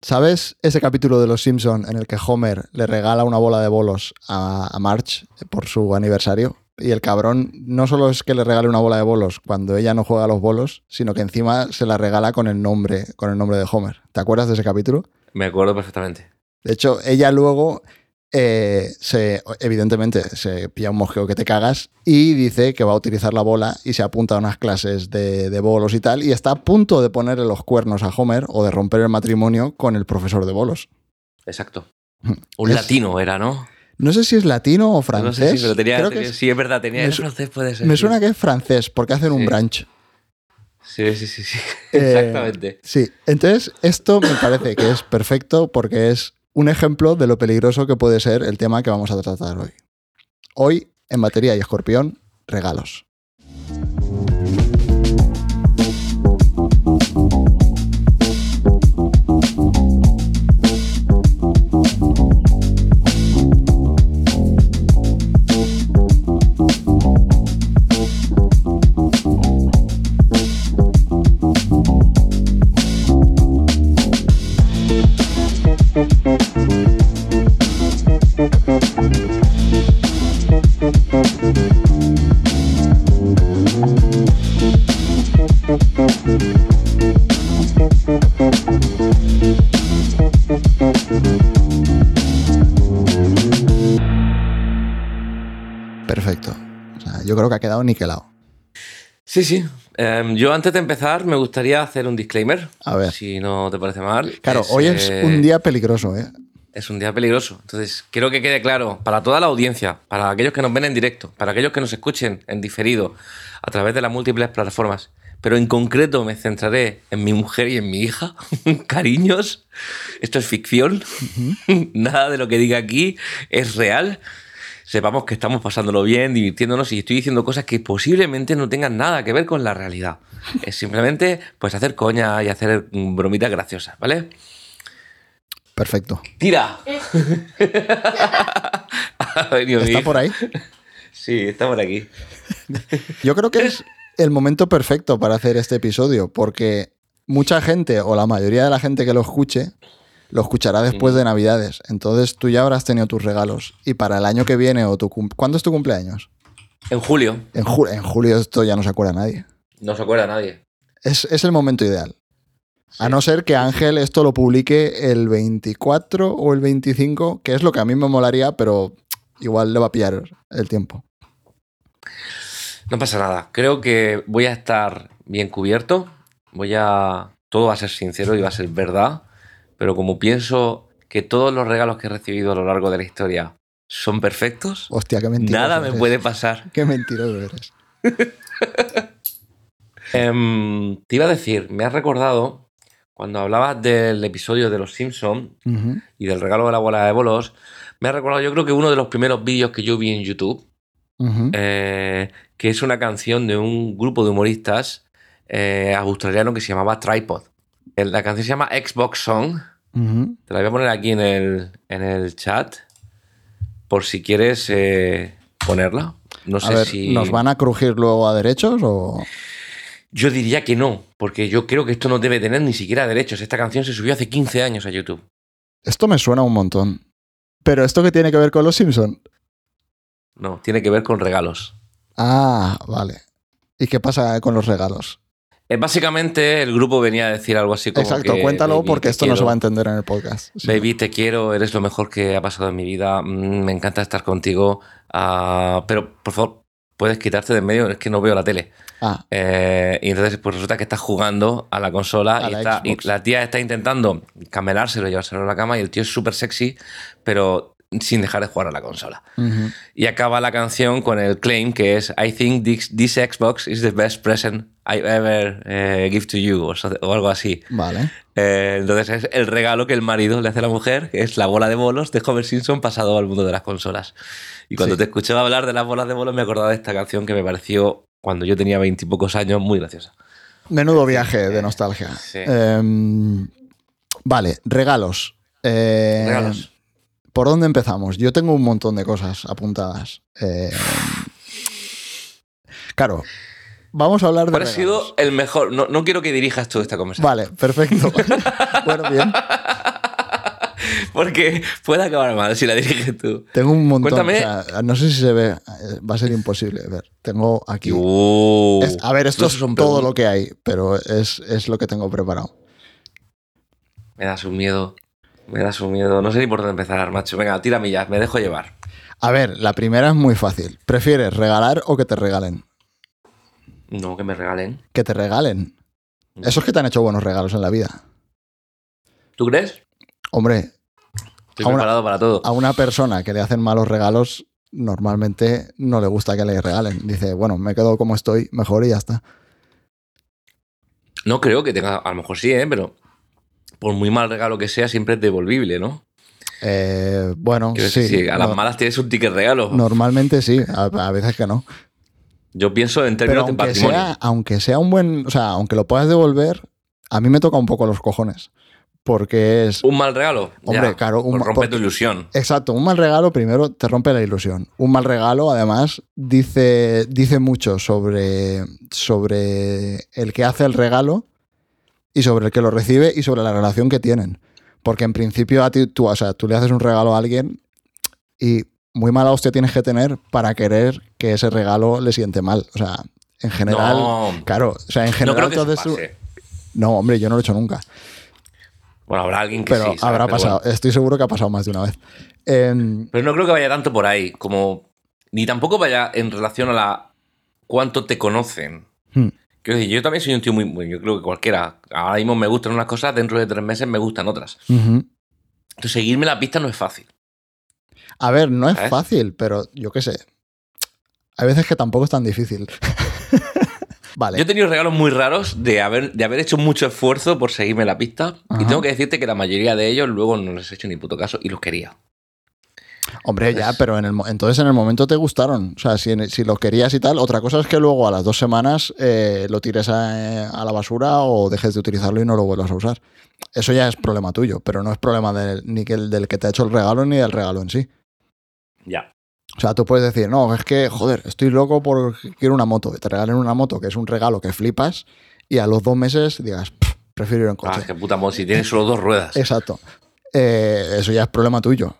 ¿Sabes ese capítulo de Los Simpson en el que Homer le regala una bola de bolos a, a Marge por su aniversario? Y el cabrón no solo es que le regale una bola de bolos cuando ella no juega a los bolos, sino que encima se la regala con el nombre, con el nombre de Homer. ¿Te acuerdas de ese capítulo? Me acuerdo perfectamente. De hecho, ella luego eh, se, evidentemente se pilla un mosqueo que te cagas y dice que va a utilizar la bola y se apunta a unas clases de, de bolos y tal y está a punto de ponerle los cuernos a Homer o de romper el matrimonio con el profesor de bolos. Exacto. Un Es- latino era, ¿no? No sé si es latino o No francés. sé si, pero tenía, Creo que es- sí, es verdad, tenía me francés, puede ser. me sí. suena que es francés porque hacen un Sí. brunch. Sí, sí, sí, sí. Eh, Exactamente. Sí, entonces esto me parece que es perfecto porque es un ejemplo de lo peligroso que puede ser el tema que vamos a tratar hoy. Hoy, en batería y escorpión, regalos. Perfecto. O sea, yo creo que ha quedado niquelado. Sí, sí. Em, yo antes de empezar me gustaría hacer un disclaimer. A ver. Si no te parece mal. Claro, hoy es eh, un día peligroso, ¿eh? Es un día peligroso. Entonces, quiero que quede claro para toda la audiencia, para aquellos que nos ven en directo, para aquellos que nos escuchen en diferido a través de las múltiples plataformas. Pero en concreto me centraré en mi mujer y en mi hija. Cariños, esto es ficción. Nada de lo que diga aquí es real. Sepamos que estamos pasándolo bien, divirtiéndonos y estoy diciendo cosas que posiblemente no tengan nada que ver con la realidad. Es simplemente pues hacer coña y hacer mm, bromitas graciosas, ¿vale? Perfecto. ¡Tira! Ha venido mi ¿Está por ahí? Sí, está por aquí. Yo creo que es el momento perfecto para hacer este episodio, porque mucha gente, o la mayoría de la gente que lo escuche, lo escuchará después de Navidades. Entonces tú ya habrás tenido tus regalos. Y para el año que viene, o tu cum- ¿cuándo es tu cumpleaños? En julio. En, ju- en julio esto ya no se acuerda nadie. No se acuerda nadie. Es, es el momento ideal. A no ser que Ángel esto lo publique el 24 o el 25, que es lo que a mí me molaría, pero igual le va a pillar el tiempo. No pasa nada. Creo que voy a estar bien cubierto. Voy a. Todo va a ser sincero y va a ser verdad. Pero como pienso que todos los regalos que he recibido a lo largo de la historia son perfectos, Hostia, qué mentiroso. nada me eres. puede pasar. Qué mentiroso eres. Em, te iba a decir, me has recordado cuando hablabas del episodio de Los Simpson Ujú. y del regalo de la bola de bolos, me ha recordado yo creo que uno de los primeros vídeos que yo vi en YouTube, eh, que es una canción de un grupo de humoristas eh, australiano que se llamaba Tripod. Eh, La canción se llama Xbox Song. Te la voy a poner aquí en el, en el chat por si quieres eh, ponerla. No A sé ver, si... ¿nos van a crujir luego a derechos o...? Yo diría que no, porque yo creo que esto no debe tener ni siquiera derechos. Esta canción se subió hace 15 años a YouTube. Esto me suena un montón. Pero ¿esto qué tiene que ver con los Simpson? No, tiene que ver con regalos. Ah, vale. ¿Y qué pasa con los regalos? Eh, básicamente el grupo venía a decir algo así como Exacto, que, cuéntalo "Baby, porque esto no se quiero". va a entender en el podcast. Sí. Baby, te quiero, eres lo mejor que ha pasado en mi vida, mm, me encanta estar contigo, ah, pero por favor, puedes quitarte de en medio, es que no veo la tele. Ah, Eh, y entonces pues resulta que estás jugando a la consola A y, la está- y la tía está intentando camelárselo, llevárselo a la cama y el tío es súper sexy, pero sin dejar de jugar a la consola. Y acaba la canción con el claim que es I think this, this Xbox is the best present I ever eh, give to you o, so- o algo así. vale. Eh, entonces es el regalo que el marido le hace a la mujer, que es la bola de bolos de Homer Simpson pasado al mundo de las consolas. Y cuando Sí. te escuchaba hablar de las bolas de bolos me acordaba de esta canción que me pareció, cuando yo tenía veintipocos años, muy graciosa. Menudo viaje de nostalgia. Sí. Em, vale, regalos. Eh, Regalos. ¿Por dónde empezamos? Yo tengo un montón de cosas apuntadas. Eh, claro, vamos a hablar de ¿Cuál ha sido el mejor? No, no quiero que dirijas tú esta conversación. Vale, perfecto. bueno, bien. Porque puede acabar mal si la diriges tú. Tengo un montón. Cuéntame. o sea, no sé si se ve. eh, Va a ser imposible ver. Tengo aquí. Uh, Es- a ver, esto es todo preguntas. lo que hay, pero es, es lo que tengo preparado. Me das un miedo. Me das un miedo. No sé ni por dónde empezar, macho. Venga, tírame ya. Me dejo llevar. A ver, la primera es muy fácil. ¿Prefieres regalar o que te regalen? No, que me regalen. Que te regalen. Esos que te han hecho buenos regalos en la vida. ¿Tú crees? Hombre, Estoy A una- preparado para todo. a una persona que le hacen malos regalos, normalmente no le gusta que le regalen. Dice, bueno, me quedo como estoy, mejor y ya está. No creo que tenga. A lo mejor sí, ¿eh? Pero por muy mal regalo que sea, siempre es devolvible, ¿no? Eh, bueno, sí. decir, si a las no- malas tienes un ticket regalo. normalmente sí, a, a veces que no. Yo pienso en Pero términos de aunque patrimonio. sea, aunque sea un buen, o sea, aunque lo puedas devolver, a mí me toca un poco los cojones. Porque es, Un mal regalo. Hombre, ya, claro, un rompe porque- tu ilusión. Exacto, un mal regalo primero te rompe la ilusión. Un mal regalo, además, dice, dice mucho sobre, sobre el que hace el regalo y sobre el que lo recibe y sobre la relación que tienen. Porque en principio a ti, tú, o sea, tú le haces un regalo a alguien y muy mala hostia tienes que tener para querer que ese regalo le siente mal. O sea, en general. No. Claro, o sea, en No general eso pase. No, hombre, yo no lo he hecho nunca. Bueno, habrá alguien que Pero habrá Pero pasado. bueno. Estoy seguro que ha pasado más de una vez. Em, Pero no creo que vaya tanto por ahí, como. Ni tampoco vaya en relación a la. cuánto te conocen. hmm. Quiero decir, yo también soy un tío muy. bueno, Yo creo que cualquiera. Ahora mismo me gustan unas cosas, dentro de tres meses me gustan otras. Entonces, seguirme la pista no es fácil. A ver, no es fácil, pero yo qué sé. Hay veces que tampoco es tan difícil. vale. Yo he tenido regalos muy raros de haber, de haber hecho mucho esfuerzo por seguirme la pista. Ajá. Y tengo que decirte que la mayoría de ellos luego no les he hecho ni puto caso y los quería. Hombre, ya, pero en el, entonces en el momento te gustaron. O sea, si, si lo querías y tal. Otra cosa es que luego a las dos semanas eh, lo tires a, a la basura o dejes de utilizarlo y no lo vuelvas a usar. Eso ya es problema tuyo, pero no es problema del- ni que el, del que te ha hecho el regalo ni del regalo en sí. Ya. O sea, tú puedes decir, no, es que, joder, estoy loco porque quiero una moto. Te regalen una moto, que es un regalo que flipas, y a los dos meses digas, "Pff, prefiero ir en Ah, coche. es que puta modo, si tienes solo dos ruedas. Exacto. Eh, eso ya es problema tuyo.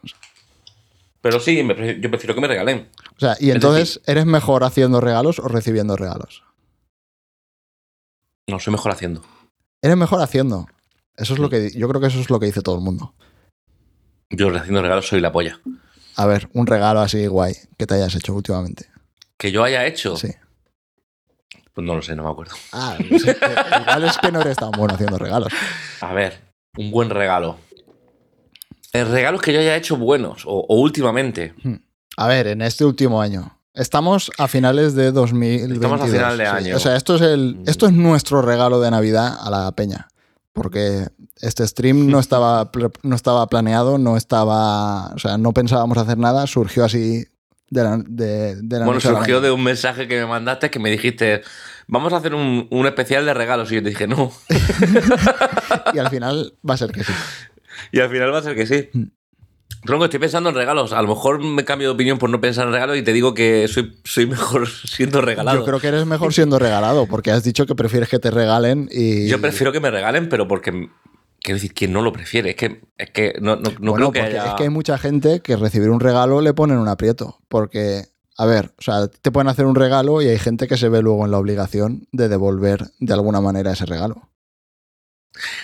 Pero sí, me yo prefiero que me regalen. O sea, y Es entonces, ¿eres mejor haciendo regalos o recibiendo regalos? No, soy mejor haciendo. Eres mejor haciendo. Eso es lo que yo creo que eso es lo que dice todo el mundo. Yo haciendo regalos soy la polla. A ver, un regalo así guay que te hayas hecho últimamente. Que yo haya hecho, Sí. pues no lo sé, no me acuerdo. Ah, no sé, que igual es que no eres tan bueno haciendo regalos. A ver, un buen regalo. Eh, regalos que yo haya hecho buenos o, o últimamente. A ver, en este último año. Estamos a finales de 2022. Estamos a final de año. O sea, esto es, el, esto es nuestro regalo de Navidad a la peña. Porque este stream no estaba, no estaba planeado, no estaba. O sea, no pensábamos hacer nada, surgió así de la, de, de la Bueno, noche surgió de un mensaje que me mandaste que me dijiste, vamos a hacer un, un especial de regalos. Y yo te dije, no. Y al final va a ser que sí. Y al final va a ser que sí. Mm. Tronco, estoy pensando en regalos. A lo mejor me cambio de opinión por no pensar en regalos y te digo que soy, soy mejor siendo regalado. Yo creo que eres mejor siendo regalado, porque has dicho que prefieres que te regalen y. Yo prefiero que me regalen, pero porque. Quiero decir, ¿quién no lo prefiere? Es que, es que no, no, no bueno, creo que haya. es que hay mucha gente que recibir un regalo le ponen un aprieto. Porque, a ver, o sea, te pueden hacer un regalo y hay gente que se ve luego en la obligación de devolver de alguna manera ese regalo.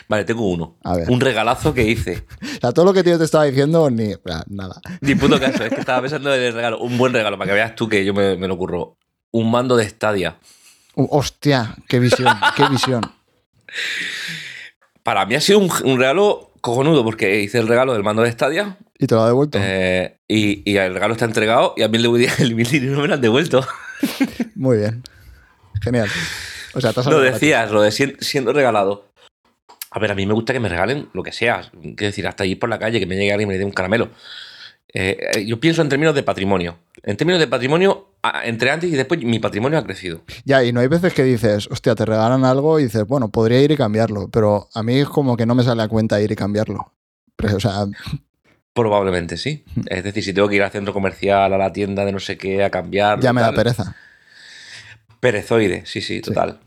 Vale, tengo uno. A ver. Un regalazo que hice. O sea, todo lo que tío te estaba diciendo, ni nada. Ni puto caso. Es que estaba pensando en el regalo. Un buen regalo, para que veas tú que yo me, me lo ocurro. Un mando de Stadia. Hostia, qué visión, qué visión. Para mí ha sido un, un regalo cojonudo, porque hice el regalo del mando de Stadia ¿Y te lo ha devuelto? eh, y, y el regalo está entregado y a mí el DVD el dinero me lo han devuelto. Muy bien. Genial. O sea, Lo decías, lo de sien- siendo regalado. A ver, a mí me gusta que me regalen lo que sea. Quiero decir, hasta ir por la calle, que me llegue alguien y me dé un caramelo. Eh, eh, yo pienso en términos de patrimonio. En términos de patrimonio, entre antes y después, mi patrimonio ha crecido. Ya, y no hay veces que dices, hostia, te regalan algo y dices, bueno, podría ir y cambiarlo, pero a mí es como que no me sale a cuenta ir y cambiarlo. Pero, o sea, Probablemente sí. Es decir, si tengo que ir al centro comercial, a la tienda de no sé qué, a cambiar. ya me da pereza. Perezoide, sí, sí, total.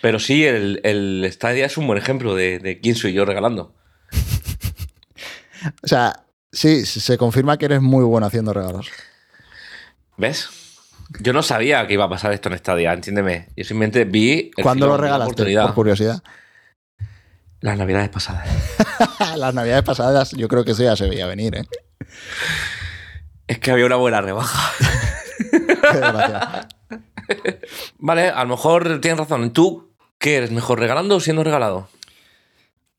Pero sí, el, el Stadia es un buen ejemplo de, de quién soy yo regalando. O sea, sí, se confirma que eres muy bueno haciendo regalos. ¿Ves? Yo no sabía que iba a pasar esto en esta día, entiéndeme. Yo simplemente vi. el ¿Cuándo lo regalaste? Por curiosidad. Las navidades pasadas. Las navidades pasadas, yo creo que eso ya se veía venir, ¿eh? Es que había una buena rebaja. Qué. Vale, a lo mejor tienes razón. ¿Tú qué eres mejor, regalando o siendo regalado?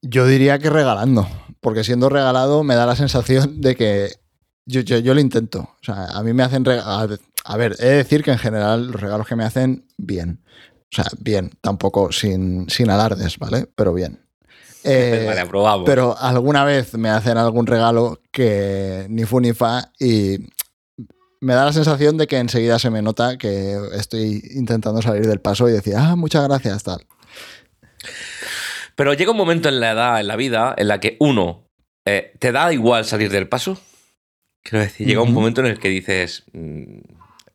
Yo diría que regalando, porque siendo regalado me da la sensación de que yo, yo, yo lo intento. O sea, a mí me hacen regalos. A ver, he de decir que en general los regalos que me hacen, bien. O sea, bien, tampoco sin, sin alardes, ¿vale? Pero bien. Eh, vale, aprobamos. pero alguna vez me hacen algún regalo que ni fu ni fa y me da la sensación de que enseguida se me nota que estoy intentando salir del paso y decir, ah, muchas gracias, tal. Pero llega un momento en la edad, en la vida, en la que uno, eh, ¿te da igual salir del paso? Quiero decir, llega un momento en el que dices, mm,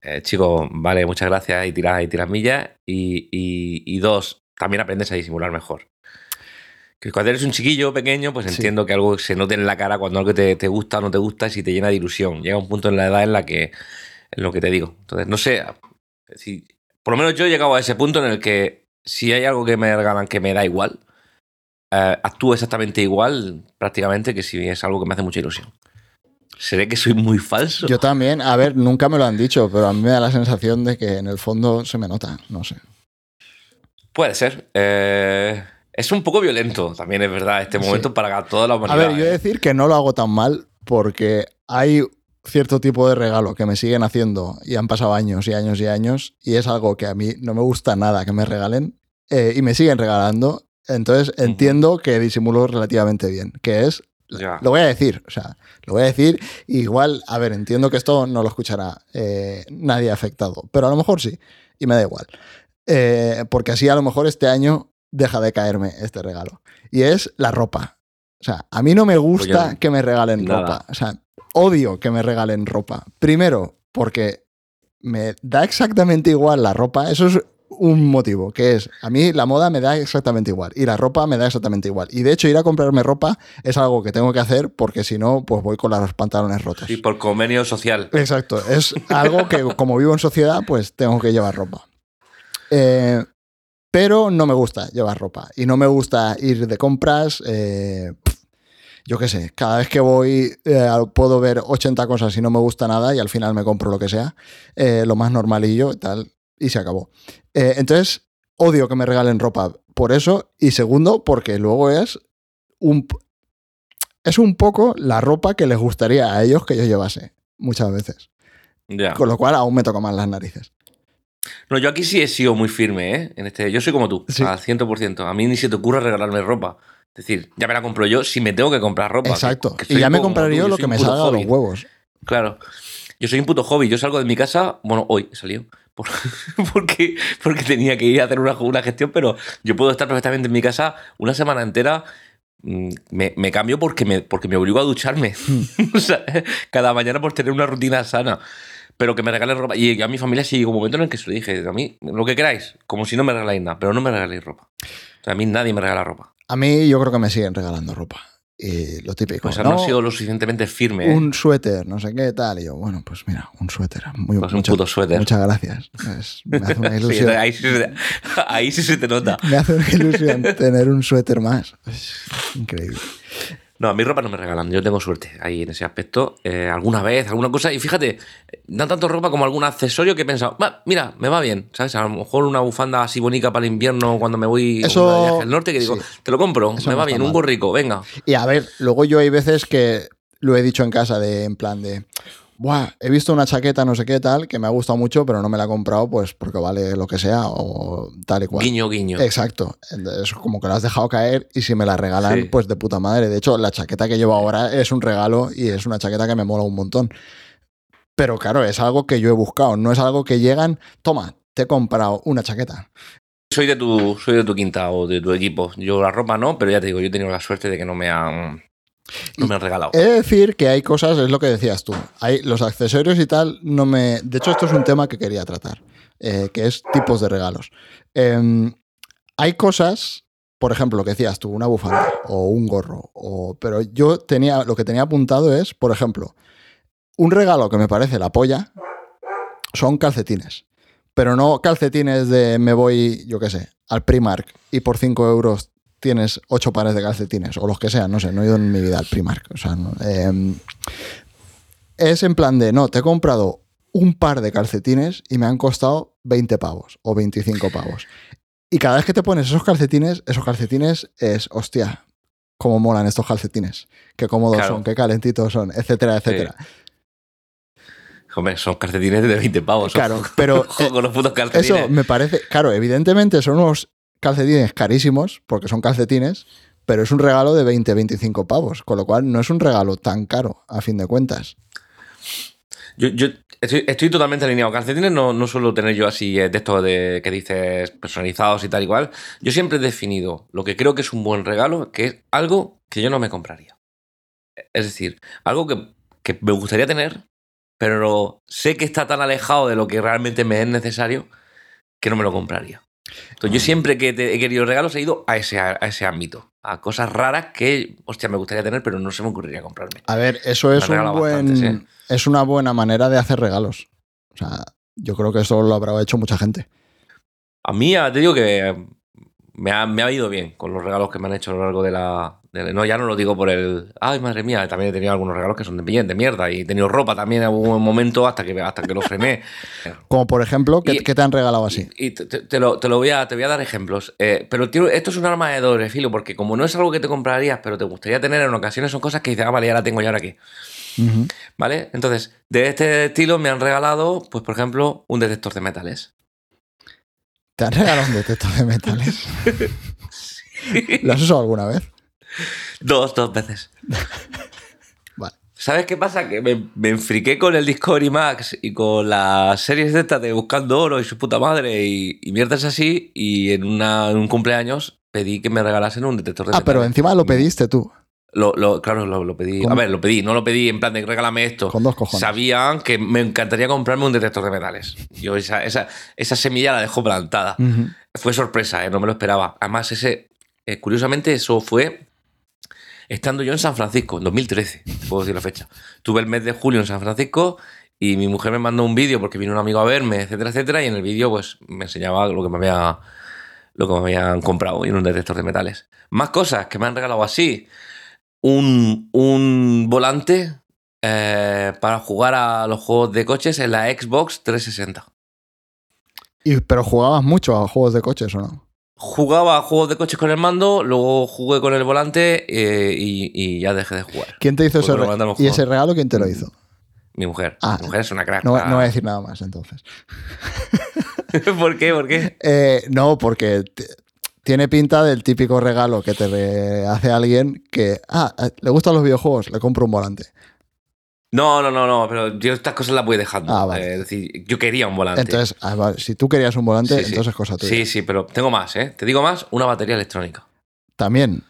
eh, chico, vale, muchas gracias y tiras y tiras millas. Y, y- y dos, también aprendes a disimular mejor. Que cuando eres un chiquillo pequeño, pues Sí. entiendo que algo se note en la cara cuando algo te, te gusta o no te gusta, si te llena de ilusión. Llega un punto en la edad en la que, en lo que te digo. Entonces, no sé, si, por lo menos yo he llegado a ese punto en el que si hay algo que me regalan que me da igual, eh, actúo exactamente igual prácticamente que si es algo que me hace mucha ilusión. ¿Seré que soy muy falso? Yo también, a ver, nunca me lo han dicho, pero a mí me da la sensación de que en el fondo se me nota, no sé. Puede ser. Eh, es un poco violento también, es verdad, este Sí. momento para toda la A humanidad. ver, yo he de ¿eh? decir que no lo hago tan mal porque hay cierto tipo de regalo que me siguen haciendo y han pasado años y años y años y es algo que a mí no me gusta nada que me regalen eh, y me siguen regalando. Entonces entiendo que disimulo relativamente bien, que es Ya. Lo voy a decir, o sea, lo voy a decir. Igual, a ver, entiendo que esto no lo escuchará eh, nadie afectado, pero a lo mejor sí, y me da igual. Eh, porque así a lo mejor este año deja de caerme este regalo. Y es la ropa. O sea, a mí no me gusta que me regalen nada. ropa. O sea, odio que me regalen ropa. Primero, porque me da exactamente igual la ropa. Eso es un motivo, que es, a mí la moda me da exactamente igual y la ropa me da exactamente igual. Y de hecho ir a comprarme ropa es algo que tengo que hacer porque si no, pues voy con los pantalones rotos. Sí, por convenio social. Exacto, es algo que como vivo en sociedad, pues tengo que llevar ropa. Eh, pero no me gusta llevar ropa y no me gusta ir de compras. eh, yo qué sé, cada vez que voy eh, puedo ver 80 cosas y no me gusta nada y al final me compro lo que sea, eh, lo más normalillo y tal, y se acabó. Eh, entonces, odio que me regalen ropa por eso y segundo, porque luego es un, es un poco la ropa que les gustaría a ellos que yo llevase, muchas veces. Con lo cual aún me toca más las narices. No, yo aquí sí he sido muy firme, ¿eh? En este, yo soy como tú, Sí. al 100%. A mí ni se te ocurre regalarme ropa. Es decir, ya me la compro yo si me tengo que comprar ropa. Exacto. que- que y ya me compraría tú, lo que me salga a los hobby. huevos. Claro. Yo soy un puto hobby. Yo salgo de mi casa, bueno, hoy he salido, por- porque, porque tenía que ir a hacer una, una gestión, pero yo puedo estar perfectamente en mi casa una semana entera. mm, Me, me cambio porque me, porque me obligo a ducharme. O sea, cada mañana por tener una rutina sana. Pero que me regalen ropa. Y a mi familia sí llegó un momento en el que se lo dije. A mí, lo que queráis, como si no me regaláis nada, pero no me regaléis ropa. O sea, a mí nadie me regala ropa. A mí yo creo que me siguen regalando ropa. Y lo típico. Pues ¿no? no, he sido lo suficientemente firme. ¿eh? un suéter, no sé qué tal. Y yo, bueno, pues mira, un suéter. Muy, Pues un mucho- puto suéter. Muchas gracias. Es- me hace una Sí, ilusión. ahí, sí, se- ahí sí se te nota. Me hace una ilusión tener un suéter más. Es increíble. No, a mi ropa no me regalan. Yo tengo suerte ahí en ese aspecto. Eh, alguna vez, alguna cosa. Y fíjate, dan tanto ropa como algún accesorio que he pensado, "Va, mira, me va bien. ¿Sabes? A lo mejor una bufanda así bonita para el invierno cuando me voy Eso- viaje al norte que digo, sí. te lo compro, Eso me no va bien, mal. un gorrico, venga. Y a ver, luego yo hay veces que lo he dicho en casa de en plan de, Buah, he visto una chaqueta no sé qué tal que me ha gustado mucho, pero no me la he comprado pues porque vale lo que sea o tal y cual. Guiño, guiño. Exacto. Es como que la has dejado caer y si me la regalan, Sí. pues de puta madre. De hecho, la chaqueta que llevo ahora es un regalo y es una chaqueta que me mola un montón. Pero claro, es algo que yo he buscado, no es algo que llegan, toma, te he comprado una chaqueta. Soy de tu, soy de tu quinta o de tu equipo. Yo la ropa no, pero ya te digo, yo he tenido la suerte de que no me han, no me han regalado. He de decir que hay cosas, es lo que decías tú, hay los accesorios y tal, no me... De hecho, esto es un tema que quería tratar, eh, que es tipos de regalos. Em, hay cosas por ejemplo, lo que decías tú, una bufanda o un gorro. O, pero yo tenía, lo que tenía apuntado es, por ejemplo, un regalo que me parece la polla son calcetines. Pero no calcetines de me voy, yo qué sé, al Primark y por 5 euros tienes 8 pares de calcetines o los que sean, no sé, no he ido en mi vida al Primark. O sea, no, em, es en plan de, no, te he comprado un par de calcetines y me han costado 20 pavos o 25 pavos. Y cada vez que te pones esos calcetines, esos calcetines es, hostia, cómo molan estos calcetines, qué cómodos Claro. son, qué calentitos son, etcétera, etcétera. Hombre, son calcetines de 20 pavos. Claro, pero los putos calcetines. eso me parece, claro, evidentemente son unos calcetines carísimos, porque son calcetines, pero es un regalo de 20, 25 pavos, con lo cual no es un regalo tan caro, a fin de cuentas. Yo, estoy, totalmente alineado. Calcetines no, no suelo tener yo así eh, de estos de, que dices personalizados y tal igual. Yo siempre he definido lo que creo que es un buen regalo, que es algo que yo no me compraría. Es decir, algo que, que me gustaría tener, pero sé que está tan alejado de lo que realmente me es necesario que no me lo compraría. Entonces, yo siempre que te- he querido regalos he ido a ese, a ese ámbito, a cosas raras que, hostia, me gustaría tener, pero no se me ocurriría comprarme. A ver, eso es, un buen, ¿eh? es una buena manera de hacer regalos. O sea, yo creo que eso lo habrá hecho mucha gente. A mí te digo que me ha, me ha ido bien con los regalos que me han hecho a lo largo de la. No, ya no lo digo por el. Ay, madre mía, también he tenido algunos regalos que son de, de mierda. Y he tenido ropa también en algún momento hasta que, hasta que lo frené. Como por ejemplo, ¿qué, Y- qué te han regalado así? Y te, te- te lo, te lo voy a, te voy a dar ejemplos. Eh, pero tío, esto es un arma de doble filo, porque como no es algo que te comprarías, pero te gustaría tener en ocasiones, son cosas que dices, ah, vale, ya la tengo ya ahora aquí. ¿Vale? Entonces, de este estilo me han regalado, pues, por ejemplo, un detector de metales. ¿Te han regalado un detector de metales? ¿Lo has usado alguna vez? Dos, dos veces. Vale. ¿Sabes qué pasa? Que me, me enfriqué con el Discovery Max y con las series de estas de Buscando Oro y su puta madre y, y mierdas así. Y en, una- en un cumpleaños pedí que me regalasen un detector de Ah, pero metales. encima lo pediste tú, Lo, lo- claro, lo, lo pedí. A ver, lo pedí. No lo pedí en plan de regálame esto. con dos cojones. Sabían que me encantaría comprarme un detector de metales. Yo esa, esa, esa semilla la dejo plantada. Fue sorpresa, ¿eh? no me lo esperaba. Además, ese, eh, curiosamente, eso fue estando yo en San Francisco, en 2013, te puedo decir la fecha. Tuve el mes de julio en San Francisco y mi mujer me mandó un vídeo porque vino un amigo a verme, etcétera, etcétera, y en el vídeo pues me enseñaba lo que me había lo que me habían comprado en un detector de metales. Más cosas que me han regalado así. Un, un volante eh, para jugar a los juegos de coches en la Xbox 360. Y, ¿Pero jugabas mucho a juegos de coches o no? Jugaba a juegos de coches con el mando, luego jugué con el volante eh, y, y ya dejé de jugar. ¿Quién te hizo ese lo regalo? ¿Y ese regalo quién te lo hizo? Mi mujer. Ah, Mi mujer es una crack. No, Ah. no voy a decir nada más entonces. ¿Por qué? ¿Por qué? Eh, no, porque tiene pinta del típico regalo que te hace alguien que, ah, eh, le gustan los videojuegos, le compro un volante. No, no, no, no, pero yo estas cosas las voy dejando. Ah, vale. Eh, es decir, yo quería un volante. Entonces, ah, vale, si tú querías un volante, Sí, sí. entonces es cosa tuya. Sí, sí, pero tengo más, ¿eh? Te digo más, una batería electrónica. También,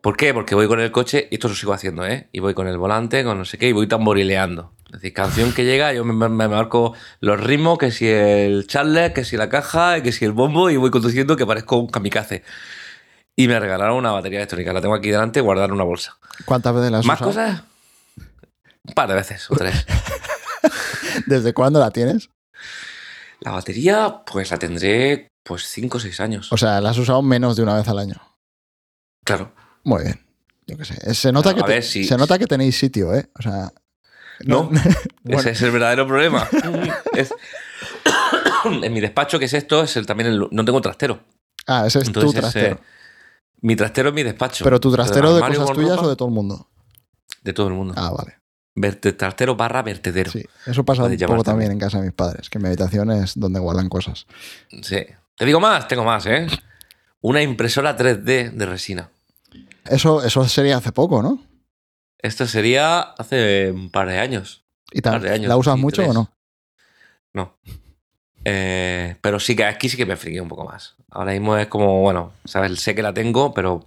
¿Por qué? Porque voy con el coche, y esto lo sigo haciendo, ¿eh? Y voy con el volante, con no sé qué, y voy tamborileando. Es decir, canción que llega, yo me, me- me marco los ritmos, que si el charlet, que si la caja, que si el bombo, y voy conduciendo que parezco un kamikaze. Y me regalaron una batería electrónica, la tengo aquí delante, guardada en una bolsa. ¿cuántas veces la has ¿Más usado? cosas? Un par de veces o tres. ¿Desde cuándo la tienes? La batería, pues la tendré pues 5 o 6 años. O sea, la has usado menos de una vez al año. Claro. Muy bien. Yo qué sé. Eh, Se nota, A que, te- si- se nota que tenéis sitio, ¿eh? O sea. No, Bueno. ese es el verdadero problema. Es- en mi despacho, que es esto, es el, también el- no tengo trastero. Ah, ese es tu Entonces, trastero. eh, mi trastero es mi despacho. Pero tu trastero de armario cosas tuyas ropa o de todo el mundo. de todo el mundo. Ah, vale. Verte- trastero barra vertedero. Sí. Sí, eso pasa un poco también en casa de mis padres, que mi habitación es donde guardan cosas. Te digo más, tengo más, ¿eh? Una impresora 3D de resina. Eso, eso sería hace poco, ¿no? Esto sería hace un par de años. ¿Y tal, Par de años, ¿La usas sí, mucho tres. o no? No. Eh, pero sí que aquí sí que me friqué un poco más. Ahora mismo es como, bueno, sabes, sé que la tengo, pero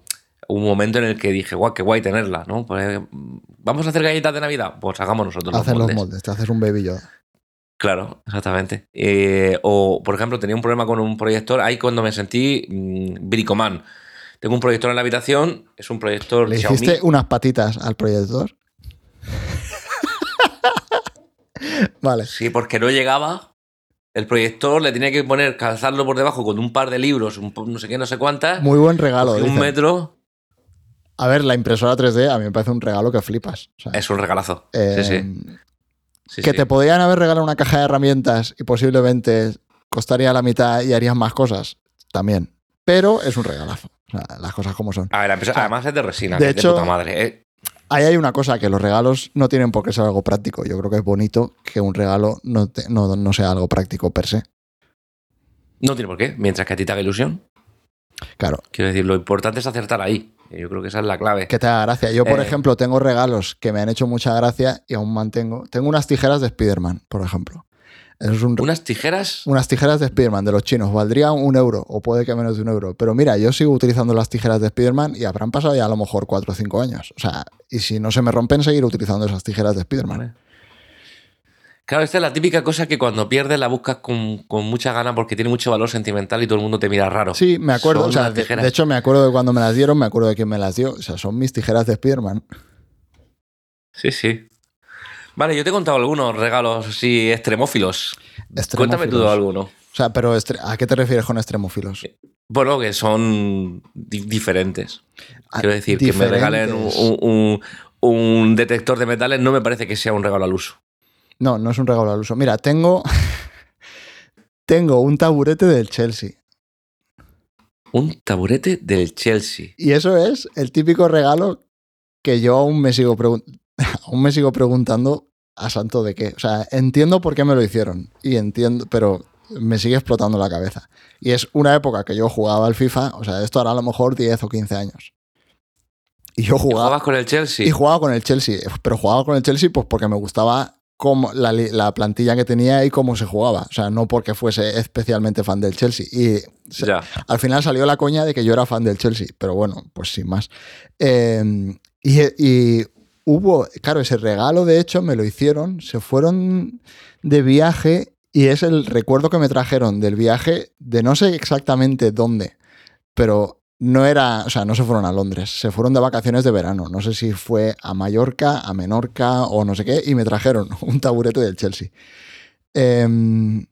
un momento en el que dije, guau, qué guay tenerla, ¿no? Pues, mm, Vamos a hacer galletas de Navidad. Pues hagamos nosotros los Haces los moldes. moldes, te haces un baby Yoda. Claro, exactamente. Eh, o, por ejemplo, tenía un problema con un proyector. Ahí cuando me sentí mm, bricoman. Tengo un proyector en la habitación, es un proyector ¿Le Xiaomi. hiciste unas patitas al proyector? vale. Sí, porque no llegaba. El proyector le tenía que poner, calzarlo por debajo con un par de libros, un no sé qué, no sé cuántas. Muy buen regalo. un dicen. metro. A ver, la impresora 3D a mí me parece un regalo que flipas. O sea, Es un regalazo. eh, sí, sí. Sí, que sí. te podían haber regalado una caja de herramientas y posiblemente costaría la mitad y harías más cosas. También. Pero es un regalazo. O sea, las cosas como son. A ver, la impresora- O sea, además es de resina, de que es hecho- de puta madre. eh. Ahí hay una cosa, que los regalos no tienen por qué ser algo práctico. Yo creo que es bonito que un regalo no, te- no, no sea algo práctico per se. No tiene por qué, mientras que a ti te haga ilusión. Claro, Quiero decir, lo importante es acertar ahí. Yo creo que esa es la clave. que te haga gracia. Yo, por Eh. ejemplo, tengo regalos que me han hecho mucha gracia y aún mantengo. Tengo unas tijeras de Spider-Man, por ejemplo. Es un, Unas tijeras. unas tijeras de Spider-Man de los chinos. Valdrían un euro o puede que menos de un euro. Pero mira, yo sigo utilizando las tijeras de Spider-Man y habrán pasado ya a lo mejor 4 o 5 años. O sea, y si no se me rompen, seguir utilizando esas tijeras de Spider-Man. Claro, esta es la típica cosa que cuando pierdes la buscas con, con mucha gana porque tiene mucho valor sentimental y todo el mundo te mira raro. Sí, me acuerdo. Son o sea, unas de, hecho, me acuerdo de cuando me las dieron, me acuerdo de quién me las dio. O sea, son mis tijeras de Spider-Man. Sí, sí. Vale, yo te he contado algunos regalos así extremófilos. Cuéntame tú Extremófilos. alguno. O sea, pero ¿a qué te refieres con extremófilos? Bueno, que son di- diferentes. Ah, Quiero decir, que me regalen un- un detector de metales no me parece que sea un regalo al uso. No, no es un regalo al uso. Mira, tengo. tengo un taburete del Chelsea. Un taburete del Chelsea. Y eso es el típico regalo que yo aún me sigo, aún me sigo preguntando a santo de qué. O sea, entiendo por qué me lo hicieron. Y entiendo, pero me sigue explotando la cabeza. Y es una época que yo jugaba al FIFA. O sea, esto hará a lo mejor 10 o 15 años. Y yo ¿Y jugaba. ¿Jugabas con el Chelsea? Y jugaba con el Chelsea, pero jugaba con el Chelsea pues porque me gustaba cómo, la, la plantilla que tenía y cómo se jugaba. O sea, no porque fuese especialmente fan del Chelsea. Y se- Ya. al final salió la coña de que yo era fan del Chelsea, pero bueno, pues sin más. Eh, y, y hubo, claro, ese regalo de hecho me lo hicieron, se fueron de viaje y es el recuerdo que me trajeron del viaje de no sé exactamente dónde, pero no era, o sea, no se fueron a Londres, se fueron de vacaciones de verano, no sé si fue a Mallorca, a Menorca o no sé qué, y me trajeron un taburete del Chelsea. Em,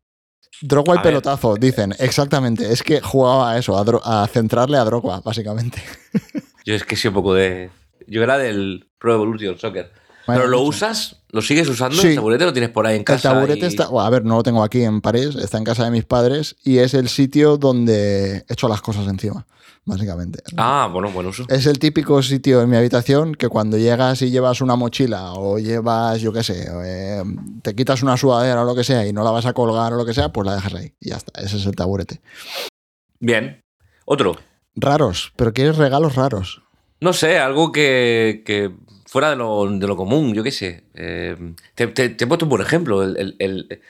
Drogba y ver. pelotazo, dicen, exactamente, es que jugaba a eso, a, centrarle a Drogba, básicamente. Yo es que sí un poco de. Yo era del Pro Evolution Soccer. ¿Pero lo mucho. usas? ¿Lo sigues usando? Sí. ¿El taburete lo tienes por ahí en El casa? taburete y- está, bueno, a ver, no lo tengo aquí en París, está en casa de mis padres y es el sitio donde echo las cosas encima, básicamente. Ah, bueno, buen uso. Es el típico sitio en mi habitación que cuando llegas y llevas una mochila o llevas, yo qué sé, eh, te quitas una sudadera o lo que sea y no la vas a colgar o lo que sea, pues la dejas ahí y ya está. Ese es el taburete. Bien. Otro. Raros, pero quieres regalos raros. No sé, algo que, que fuera de lo, de lo común, yo qué sé. Eh, te, te- te he puesto buen ejemplo. El, el- el-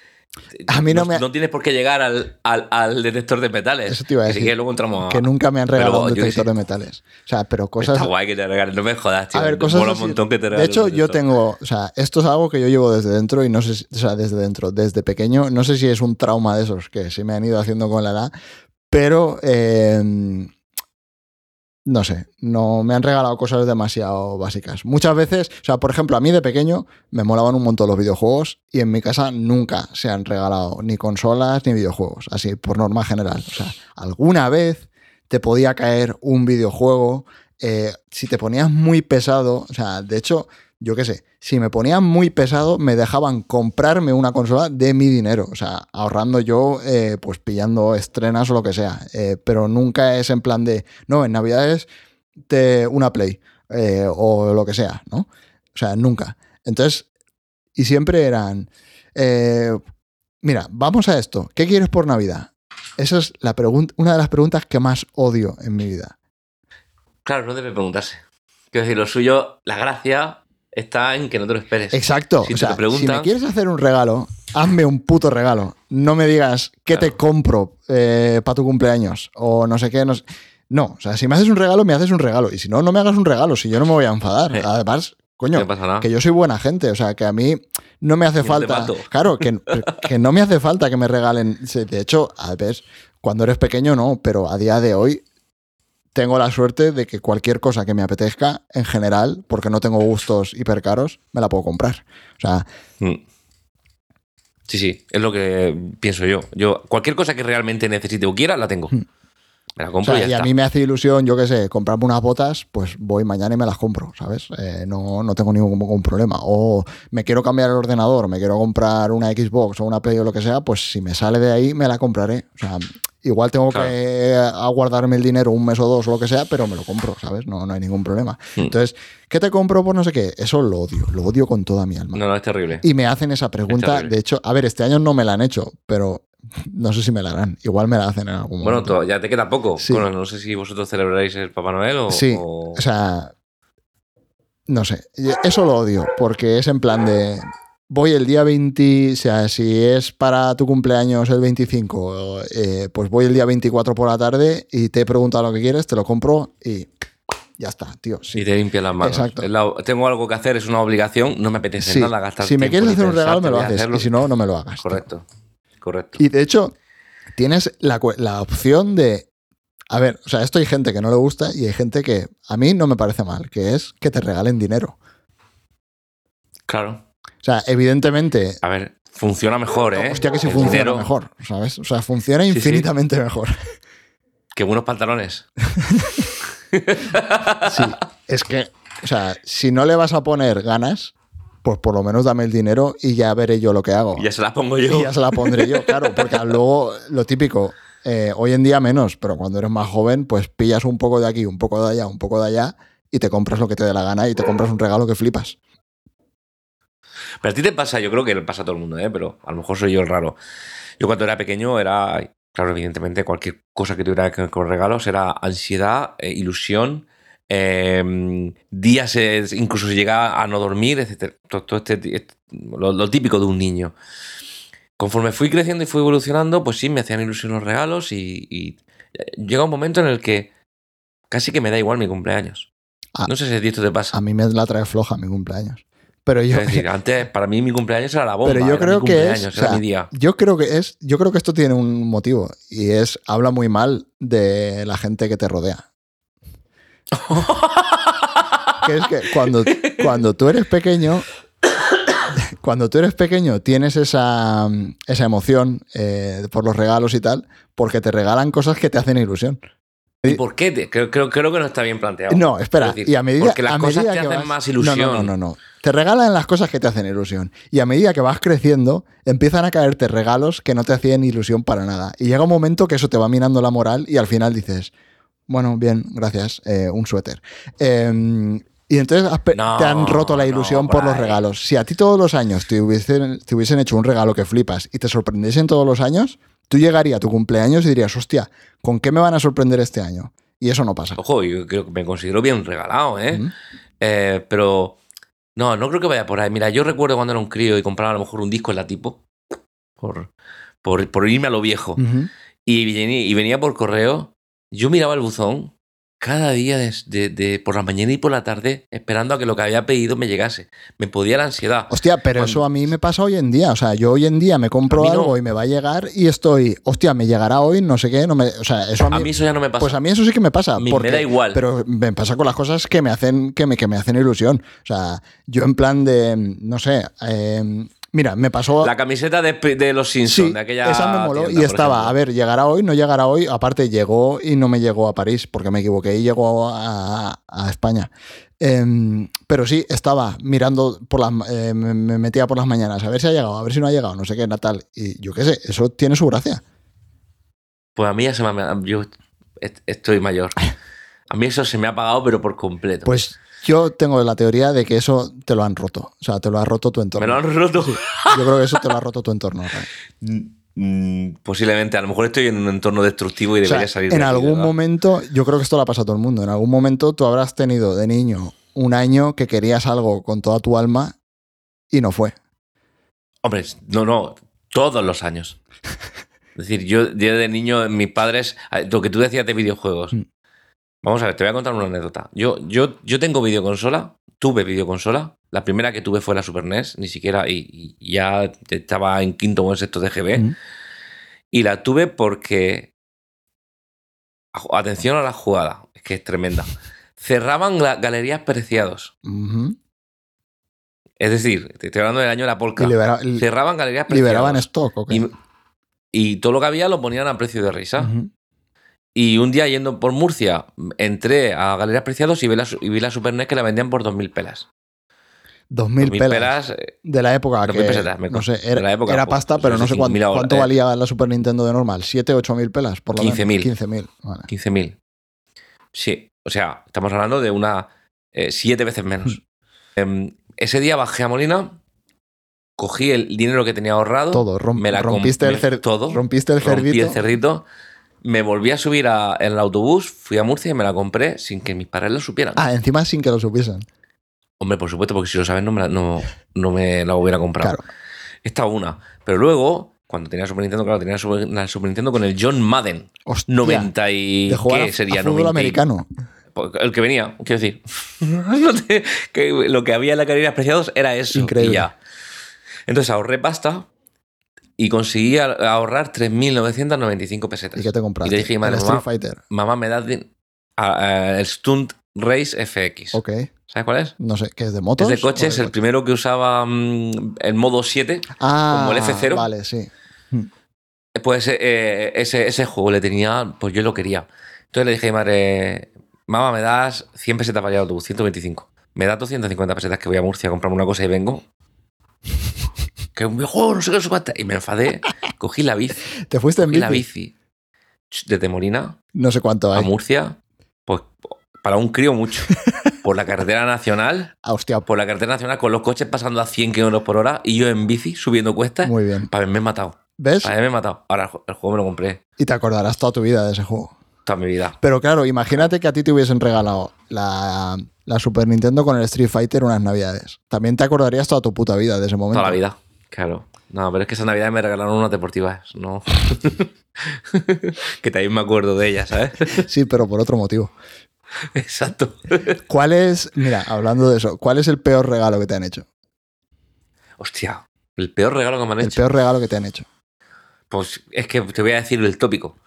A mí no me- no tienes por qué llegar al, al- al detector de metales. Eso te iba a decir. quieres luego entramos a... Que nunca me han regalado Pero un detector de metales. O sea, pero cosas. Está guay que te regalen. No me jodas, tío. A ver, cosas mola un montón que te De hecho, yo tengo, o sea, esto es algo que yo llevo desde dentro y no sé, si- o sea, desde dentro, desde pequeño, no sé si es un trauma de esos que se me han ido haciendo con la edad, pero eh, no sé, no me han regalado cosas demasiado básicas. Muchas veces, o sea, por ejemplo, a mí de pequeño me molaban un montón los videojuegos y en mi casa nunca se han regalado ni consolas ni videojuegos, así por norma general. O sea, alguna vez te podía caer un videojuego eh, si te ponías muy pesado, o sea, de hecho, yo qué sé, si me ponían muy pesado, me dejaban comprarme una consola de mi dinero, o sea, ahorrando yo, eh, pues pillando estrenas o lo que sea, Eh, pero nunca es en plan de, no, en Navidades te una Play eh, o lo que sea, ¿no? O sea, nunca. Entonces, y siempre eran, mira, vamos a esto, ¿qué quieres por Navidad? Esa es la una de las preguntas que más odio en mi vida. Claro, no debe preguntarse. Quiero decir, lo suyo, la gracia está en que no te lo esperes. Exacto. Si o sea, preguntan- si me quieres hacer un regalo, hazme un puto regalo. No me digas qué te compro para tu cumpleaños o no sé qué. No, sé. no, o sea, si me haces un regalo, me haces un regalo. Y si no, no me hagas un regalo, si yo no me voy a enfadar. Además, Coño, que yo soy buena gente, o sea, que a mí no me hace no falta. claro, que, que no me hace falta que me regalen. De hecho, a ver, cuando eres pequeño no, pero a día de hoy tengo la suerte de que cualquier cosa que me apetezca, en general, porque no tengo gustos hipercaros, me la puedo comprar. O sea, Mm. Sí, sí, es lo que pienso yo. Yo, cualquier cosa que realmente necesite o quiera, la tengo. Me la Hmm. o compro sea, y ya y a está. mí me hace ilusión, yo qué sé, comprarme unas botas, pues voy mañana y me las compro, ¿sabes? Eh, no, no tengo ningún, ningún problema. O me quiero cambiar el ordenador, me quiero comprar una Xbox o una Play o lo que sea, pues si me sale de ahí, me la compraré. O sea, igual tengo Claro. que aguardarme el dinero un mes o dos o lo que sea, pero me lo compro, ¿sabes? No, no hay ningún problema. Hmm. Entonces, ¿qué te compro? Pues no sé qué. Eso lo odio, lo odio con toda mi alma. No, no, es terrible. Y me hacen esa pregunta. De hecho, a ver, este año no me la han hecho, pero no sé si me la harán. Igual me la hacen en algún Bueno, momento. to- ya te queda poco. Sí. Bueno, no sé si vosotros celebráis el Papá Noel o. Sí, o- o sea, no sé, eso lo odio, porque es en plan de, voy el día 20, o sea, si es para tu cumpleaños el 25, eh, pues voy el día 24 por la tarde y te he preguntado lo que quieres, te lo compro y ya está, tío. Sí. Y te limpia las manos. Exacto. La- tengo algo que hacer, es una obligación, no me apetece Sí, nada gastar Si me quieres hacer un regalo, me lo haces, hacerlo. y si no, no me lo hagas. tío. Correcto, correcto. Y de hecho, tienes la opción de. A ver, o sea, esto hay gente que no le gusta y hay gente que a mí no me parece mal, que es que te regalen dinero. Claro. O sea, evidentemente. A ver, funciona mejor, ¿eh? Hostia, que si El funciona dinero, mejor, ¿sabes? O sea, funciona sí. infinitamente mejor. Qué buenos pantalones. Sí, es que, o sea, si no le vas a poner ganas, pues por lo menos dame el dinero y ya veré yo lo que hago. Y ya se las pongo yo. Y ya se la pondré yo, claro, porque luego lo típico, eh, hoy en día menos, pero cuando eres más joven, pues pillas un poco de aquí, un poco de allá, un poco de allá y te compras lo que te dé la gana y te compras un regalo que flipas. Pero a ti te pasa, yo creo que le pasa a todo el mundo, ¿eh? pero a lo mejor soy yo el raro. Yo cuando era pequeño era, claro, evidentemente, cualquier cosa que tuviera que ver con regalos era ansiedad, eh, ilusión, eh, días, eh, incluso llegar a no dormir, etc. Todo, todo este, este- lo, lo típico de un niño. Conforme fui creciendo y fui evolucionando, pues sí, me hacían ilusión los regalos y, y llega un momento en el que casi que me da igual mi cumpleaños. Ah. no sé si a ti esto te pasa. A mí me la trae floja mi cumpleaños. Pero yo, Es decir, antes para mí mi cumpleaños era la bomba. pero yo creo mi que es, o sea, yo creo que es, yo creo que esto tiene un motivo y es habla muy mal de la gente que te rodea. que es que cuando, cuando tú eres pequeño, cuando tú eres pequeño tienes esa, esa emoción eh, por los regalos y tal, porque te regalan cosas que te hacen ilusión. ¿Y por qué? te- Creo, creo, creo que no está bien planteado. No, espera, Es decir, y a medida, porque las a cosas te que hacen vas- más ilusión. No, no, no. Te regalan las cosas que te hacen ilusión. Y a medida que vas creciendo, empiezan a caerte regalos que no te hacían ilusión para nada. Y llega un momento que eso te va minando la moral y al final dices, bueno, bien, gracias, eh, un suéter. Eh, y entonces No, te han roto la no, ilusión por por los regalos. Si a ti todos los años te hubiesen, te hubiesen hecho un regalo que flipas y te sorprendiesen todos los años, tú llegarías a tu cumpleaños y dirías, hostia, ¿con qué me van a sorprender este año? Y eso no pasa. Ojo, yo creo que me considero bien regalado, ¿eh? Eh, pero no, no creo que vaya por ahí. Mira, yo recuerdo cuando era un crío y compraba a lo mejor un disco en la tipo por, por, por irme a lo viejo. Y, venía, y venía por correo. Yo miraba el buzón cada día de, de- de- por la mañana y por la tarde esperando a que lo que había pedido me llegase. Me podía la ansiedad. Hostia, pero Cuando- eso a mí me pasa hoy en día. O sea, yo hoy en día me compro no. algo y me va a llegar y estoy, hostia, me llegará hoy, no sé qué. No me, o sea, eso a mí, A mí eso ya no me pasa. pues a mí eso sí que me pasa. Me da igual. Pero me pasa con las cosas que me hacen, que me, que me hacen ilusión. O sea, yo en plan de, no sé, eh, mira, me pasó. la camiseta de, de los Simpsons, Sí, de aquella. esa me moló tienda, y estaba, ejemplo. a ver, llegará hoy, no llegará hoy. Aparte, llegó y no me llegó a París porque me equivoqué y llegó a, a España. Em, pero sí, estaba mirando por las, eh, me, me metía por las mañanas a ver si ha llegado, a ver si no ha llegado, no sé qué, Natal. Y yo qué sé, eso tiene su gracia. Pues a mí ya se me ha. Yo est- estoy mayor. A mí eso se me ha apagado, pero por completo. Pues yo tengo la teoría de que eso te lo han roto. O sea, te lo ha roto tu me entorno. lo han roto. Yo creo que eso te lo ha roto tu entorno. Rafa. Mm, Posiblemente. A lo mejor estoy en un entorno destructivo y O sea, debería salir en algún momento, yo creo que esto le ha pasado a todo el mundo. En algún momento tú habrás tenido de niño un año que querías algo con toda tu alma y no fue. Hombre, no, no, todos los años. Es decir, yo, yo de niño, mis padres, lo que tú decías de videojuegos. Mm. Vamos a ver, te voy a contar una anécdota. Yo, yo, yo tengo videoconsola tuve videoconsola. La primera que tuve fue la Super NES, ni siquiera, y, y ya estaba en quinto o en sexto de GB. Mm. Y la tuve porque. Atención a la jugada, es que es tremenda. Cerraban galerías preciados. Es decir, te estoy hablando del año de la polca. Libera- li- Cerraban galerías preciados. liberaban stock, ¿o qué? y, y todo lo que había lo ponían a precio de risa. Y un día yendo por Murcia, entré a Galerías Preciados y vi la, y vi la Super NES que la vendían por 2.000 pelas. 2.000 2.000 pelas. eh, De la época 2.000 que, pesetas, no sé, era, de la época, era pasta, pues, pero no sé, cuánto, 5.000 ahora, cuánto eh. valía la Super Nintendo de normal. ¿7, 8 mil pelas? Por lo menos. 15.000. 15.000. Vale. 15.000. Sí, o sea, estamos hablando de una eh, siete veces menos. Em, ese día bajé a Molina, cogí el dinero que tenía ahorrado, Todo. me la rompiste, el todo, rompiste el rompí cerdito. el cerdito, me volví a subir a- en el autobús, fui a Murcia y me la compré sin que mis padres lo supieran. Ah, encima sin que lo supiesen. Hombre, por supuesto, porque si lo saben no me la, no, no me la hubiera comprado. Claro. Esta una. Pero luego, cuando tenía Super Nintendo, claro, tenía la Super, la Super Nintendo con el John Madden. Hostia, 90 y... de jugar ¿Qué a- sería? a fútbol 90 y- americano. Pues, El que venía, quiero decir. Que lo que había en la carrera de preciados era eso. Increíble. Y ya. Entonces ahorré pasta y conseguí ahorrar 3.995 pesetas. ¿Y qué te compraste? Y le dije madre, mamá, Fighter. mamá, me das din- a- a- el Stunt Race FX. Ok. ¿Sabes cuál es? No sé, ¿qué es de motos? Es de coches, ¿O de el primero que usaba mm, el modo 7. Ah, como el F0. Vale, sí. Pues eh, ese, ese juego le tenía, pues yo lo quería. Entonces le dije a mi madre, mamá, me das 100 pesetas para ir al autobús, 125. Me das 250 pesetas que voy a Murcia a comprarme una cosa y vengo. Que un videojuego, no sé qué, no. Y me enfadé, cogí la bici, ¿Te fuiste en cogí la bici? bici desde Molina No sé cuánto a hay. Murcia, pues para un crío mucho. Por la carretera nacional, Ah, hostia, por la carretera nacional con los coches pasando a 100 kilómetros por hora y yo en bici subiendo cuestas muy bien. para haberme matado. ¿Ves? Para haberme matado. Ahora el ju- el juego me lo compré Y te acordarás toda tu vida de ese juego. toda mi vida. Pero claro, imagínate que a ti te hubiesen regalado la, la Super Nintendo con el Street Fighter unas navidades. También te acordarías toda tu puta vida de ese momento. Toda la vida, claro. No, pero es que esa Navidad me regalaron unas deportivas, ¿no? que también me acuerdo de ellas, ¿sabes? Sí, pero por otro motivo. Exacto. ¿Cuál es, mira, hablando de eso, cuál es el peor regalo que te han hecho? Hostia, el peor regalo que me han El hecho. peor regalo que te han hecho. Pues es que te voy a decir el tópico.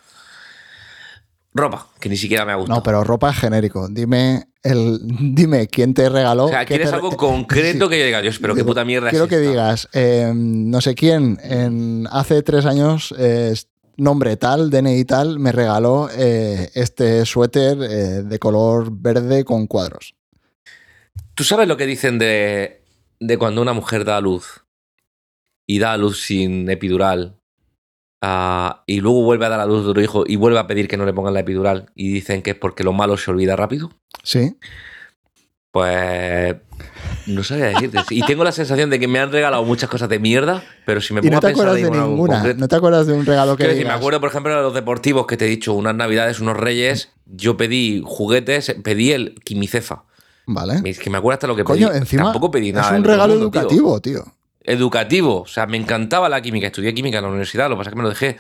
Ropa, que ni siquiera me ha gustado. No, pero ropa es genérico. Dime, el, dime quién te regaló. o sea, ¿quieres te- algo concreto que yo diga, Dios, pero qué puta mierda Quiero es que digas, eh, no sé quién, en, hace tres años, eh, nombre tal, DNI tal, me regaló eh, este suéter eh, de color verde con cuadros. ¿Tú sabes lo que dicen de, de cuando una mujer da a luz y da a luz sin epidural ah, y luego vuelve a dar a luz de otro hijo y vuelve a pedir que no le pongan la epidural y dicen que es porque lo malo se olvida rápido? Sí. Pues no sabía decirte. Y tengo la sensación de que me han regalado muchas cosas de mierda, pero si me Y pongo no a te pensar acuerdas de ninguna. concreto- No te acuerdas de un regalo que decir, me acuerdo, por ejemplo, de los deportivos que te he dicho, unas navidades, unos reyes, yo pedí juguetes, pedí el quimicefa. Vale. Es que me acuerdo hasta lo que Coño, pedí. encima Tampoco pedí nada. es un regalo mundo, tío. educativo, tío. Educativo. O sea, me encantaba la química. Estudié química en la universidad, lo que pasa es que me lo dejé.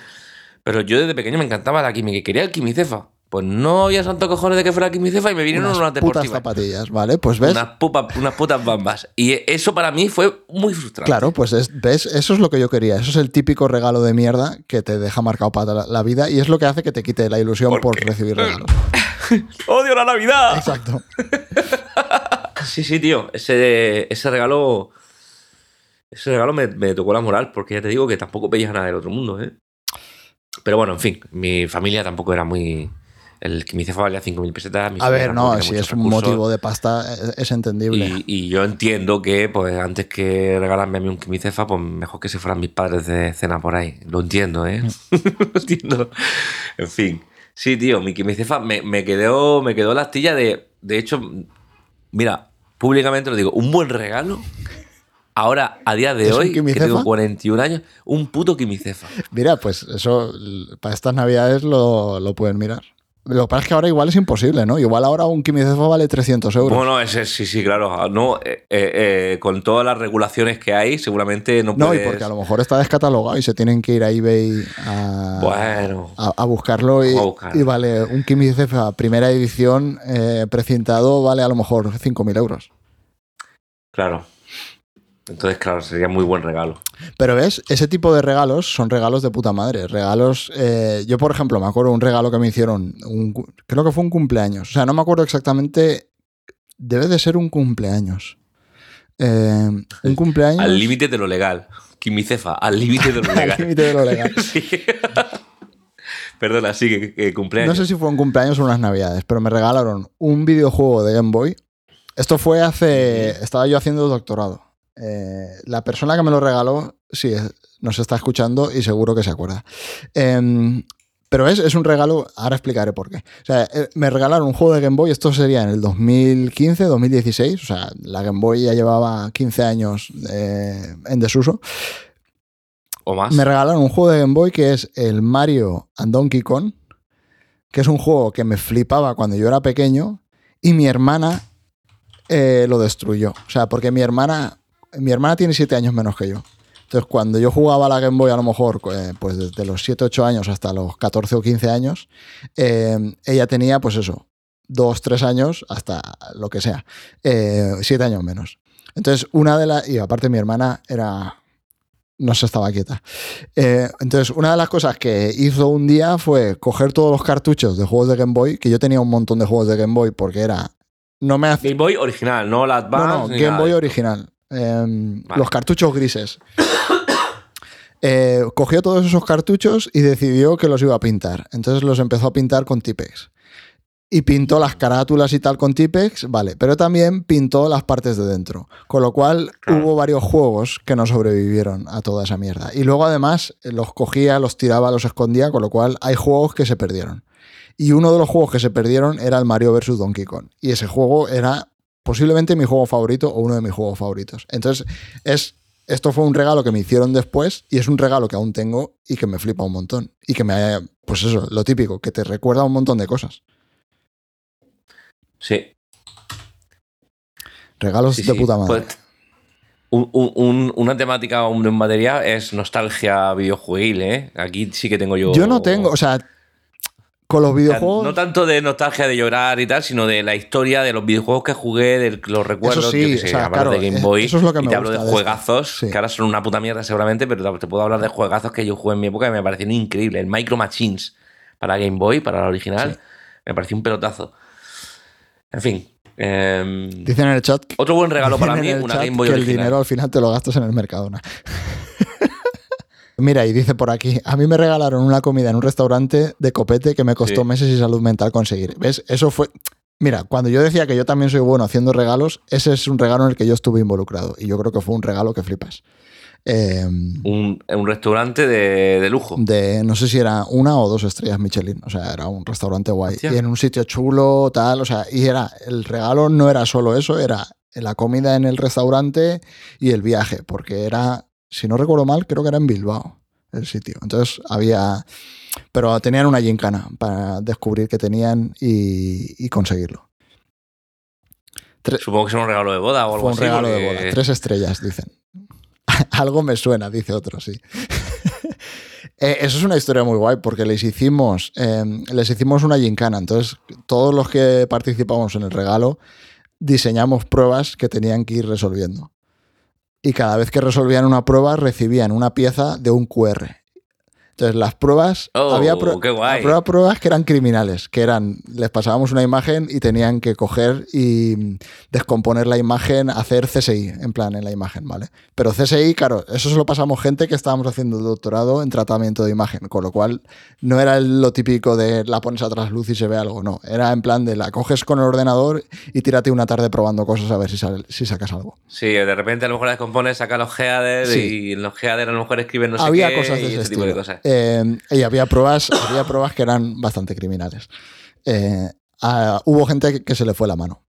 Pero yo desde pequeño me encantaba la química y quería el quimicefa. Pues no había santo cojones de que fuera quimicefa y me vinieron Unas unas putas deportivas. zapatillas, ¿vale? Pues ves, Unas, unas putas bambas. Y eso para mí fue muy frustrante. Claro, pues es- ves, eso es lo que yo quería. Eso es el típico regalo de mierda que te deja marcado para la, la vida y es lo que hace que te quite la ilusión ¿Por por, recibir regalos. ¡Odio la Navidad! Exacto. Sí, sí, tío. Ese, ese regalo. Ese regalo me, me tocó la moral, porque ya te digo que tampoco veías nada del otro mundo, ¿eh? Pero bueno, en fin, mi familia tampoco era muy. El quimicefa valía 5.000 pesetas. A ver, no, si es un recursos. motivo de pasta, es, es entendible. Y, y yo entiendo que, pues, antes que regalarme a mí un quimicefa, pues mejor que se fueran mis padres de cena por ahí. Lo entiendo, ¿eh? Lo entiendo. En fin. Sí, tío, mi quimicefa me, me quedó, me quedó la astilla de. De hecho, mira, públicamente lo digo, un buen regalo. Ahora, a día de ¿Es un hoy, que tengo 41 años, un puto quimicefa. Mira, pues eso para estas navidades lo, lo pueden mirar. Lo que pasa es que ahora igual es imposible, ¿no? Igual ahora un quimicefa vale 300 euros. Bueno, ese, sí, sí, claro. No, eh, eh, eh, con todas las regulaciones que hay, seguramente no no, y puedes... porque a lo mejor está descatalogado y se tienen que ir a eBay a, Bueno. a, a buscarlo y, A buscar. y vale un quimicefa primera edición eh, precintado vale a lo mejor 5.000 euros. Claro. Entonces, claro, sería muy buen regalo. Pero ves, ese tipo de regalos son regalos de puta madre. Regalos. eh, yo, por ejemplo, me acuerdo un regalo que me hicieron. un creo que fue un cumpleaños. O sea, no me acuerdo exactamente. Debe de ser un cumpleaños. Eh, un cumpleaños. Al límite de lo legal. Quimicefa, al límite de lo Al legal. límite de lo legal. Sí. Perdona, sí, que, que No cumpleaños. sé si fue un cumpleaños o unas navidades, pero me regalaron un videojuego de Game Boy. Esto fue hace. Estaba yo haciendo doctorado. Eh, la persona que me lo regaló, sí, nos está escuchando y seguro que se acuerda. Em, pero es, es un regalo, ahora explicaré por qué. O sea, eh, me regalaron un juego de Game Boy, esto sería en el 2015, 2016, o sea, la Game Boy ya llevaba 15 años eh, en desuso. O más. Me regalaron un juego de Game Boy que es el Mario and Donkey Kong, que es un juego que me flipaba cuando yo era pequeño y mi hermana eh, lo destruyó. O sea, porque mi hermana, mi hermana tiene 7 años menos que yo. Entonces, cuando yo jugaba a la Game Boy, a lo mejor, eh, pues desde los 7, 8 años hasta los 14 o 15 años, eh, ella tenía, pues eso, 2, 3 años hasta lo que sea, 7 años menos. Entonces, una de las. Y aparte, mi hermana era. No se estaba quieta. Eh, entonces, una de las cosas que hizo un día fue coger todos los cartuchos de juegos de Game Boy, que yo tenía un montón de juegos de Game Boy porque era. No me hacía. Game Boy original, no la No, Advance. no, ni Game Boy original. Em, Vale. Los cartuchos grises. Eh, cogió todos esos cartuchos y decidió que los iba a pintar. Entonces los empezó a pintar con Tipex. Y pintó las carátulas y tal con Tipex, vale, pero también pintó las partes de dentro. Con lo cual Claro. hubo varios juegos que no sobrevivieron a toda esa mierda. Y luego además los cogía, los tiraba, los escondía, con lo cual hay juegos que se perdieron. Y uno de los juegos que se perdieron era el Mario vs. Donkey Kong. Y ese juego era posiblemente mi juego favorito o uno de mis juegos favoritos. Entonces, es, esto fue un regalo que me hicieron después y es un regalo que aún tengo y que me flipa un montón. Y que me, pues eso, lo típico, que te recuerda un montón de cosas. Sí. Regalos sí, de sí. puta madre. Pues, un- un- un- una temática un- en materia es nostalgia videojueguil, ¿eh? Aquí sí que tengo yo. Yo no tengo, o sea, con los O sea, videojuegos... No tanto de nostalgia de llorar y tal, sino de la historia de los videojuegos que jugué, de los recuerdos. sí, yo qué sé, o sea, hablar claro, de Game eh, Boy. eso es lo que y me te hablo gusta de juegazos, Sí. que ahora son una puta mierda seguramente, pero te puedo hablar de juegazos que yo jugué en mi época y me parecían increíbles. El Micro Machines para Game Boy, para la original, Sí. me pareció un pelotazo. En fin. em, Dicen en el chat... otro buen regalo para mí, el una Game Boy que el original. dinero al final te lo gastas en el Mercadona. Mira, y dice por aquí, a mí me regalaron una comida en un restaurante de copete que me costó Sí. meses y salud mental conseguir. ¿Ves? Eso fue... Mira, cuando yo decía que yo también soy bueno haciendo regalos, ese es un regalo en el que yo estuve involucrado. Y yo creo que fue un regalo que flipas. Eh, Un, un restaurante de, de lujo. de, no sé si era una o dos estrellas Michelin. O sea, era un restaurante guay. Hostia. Y en un sitio chulo, tal. O sea, y era, el regalo no era solo eso, era la comida en el restaurante y el viaje. Porque era, si no recuerdo mal, creo que era en Bilbao el sitio. Entonces había. Pero tenían una gincana para descubrir que tenían y, y conseguirlo. Supongo que es un regalo de boda o algo Fue un así. regalo de boda. Tres estrellas, dicen. Algo me suena, dice otro, sí. Eh, eso es una historia muy guay porque les hicimos, eh, les hicimos una gincana. Entonces, todos los que participamos en el regalo diseñamos pruebas que tenían que ir resolviendo. Y cada vez que resolvían una prueba, recibían una pieza de un QR. Entonces, las pruebas. Oh, había pro- qué guay. había pruebas que eran criminales, que eran. Les pasábamos una imagen y tenían que coger y descomponer la imagen, hacer CSI, en plan, en la imagen, ¿vale? Pero CSI, claro, eso se lo pasamos gente que estábamos haciendo doctorado en tratamiento de imagen, con lo cual no era lo típico de la pones a trasluz y se ve algo, no. Era en plan de la coges con el ordenador y tírate una tarde probando cosas a ver si, sale- si sacas algo. Sí, de repente a lo mejor la descompone, saca los headers Sí. y en los headers a lo mejor escriben no sé había qué cosas de ese ese tipo de cosas. Eh, y había pruebas, había pruebas que eran bastante criminales. Eh, hubo gente que, se le fue la mano.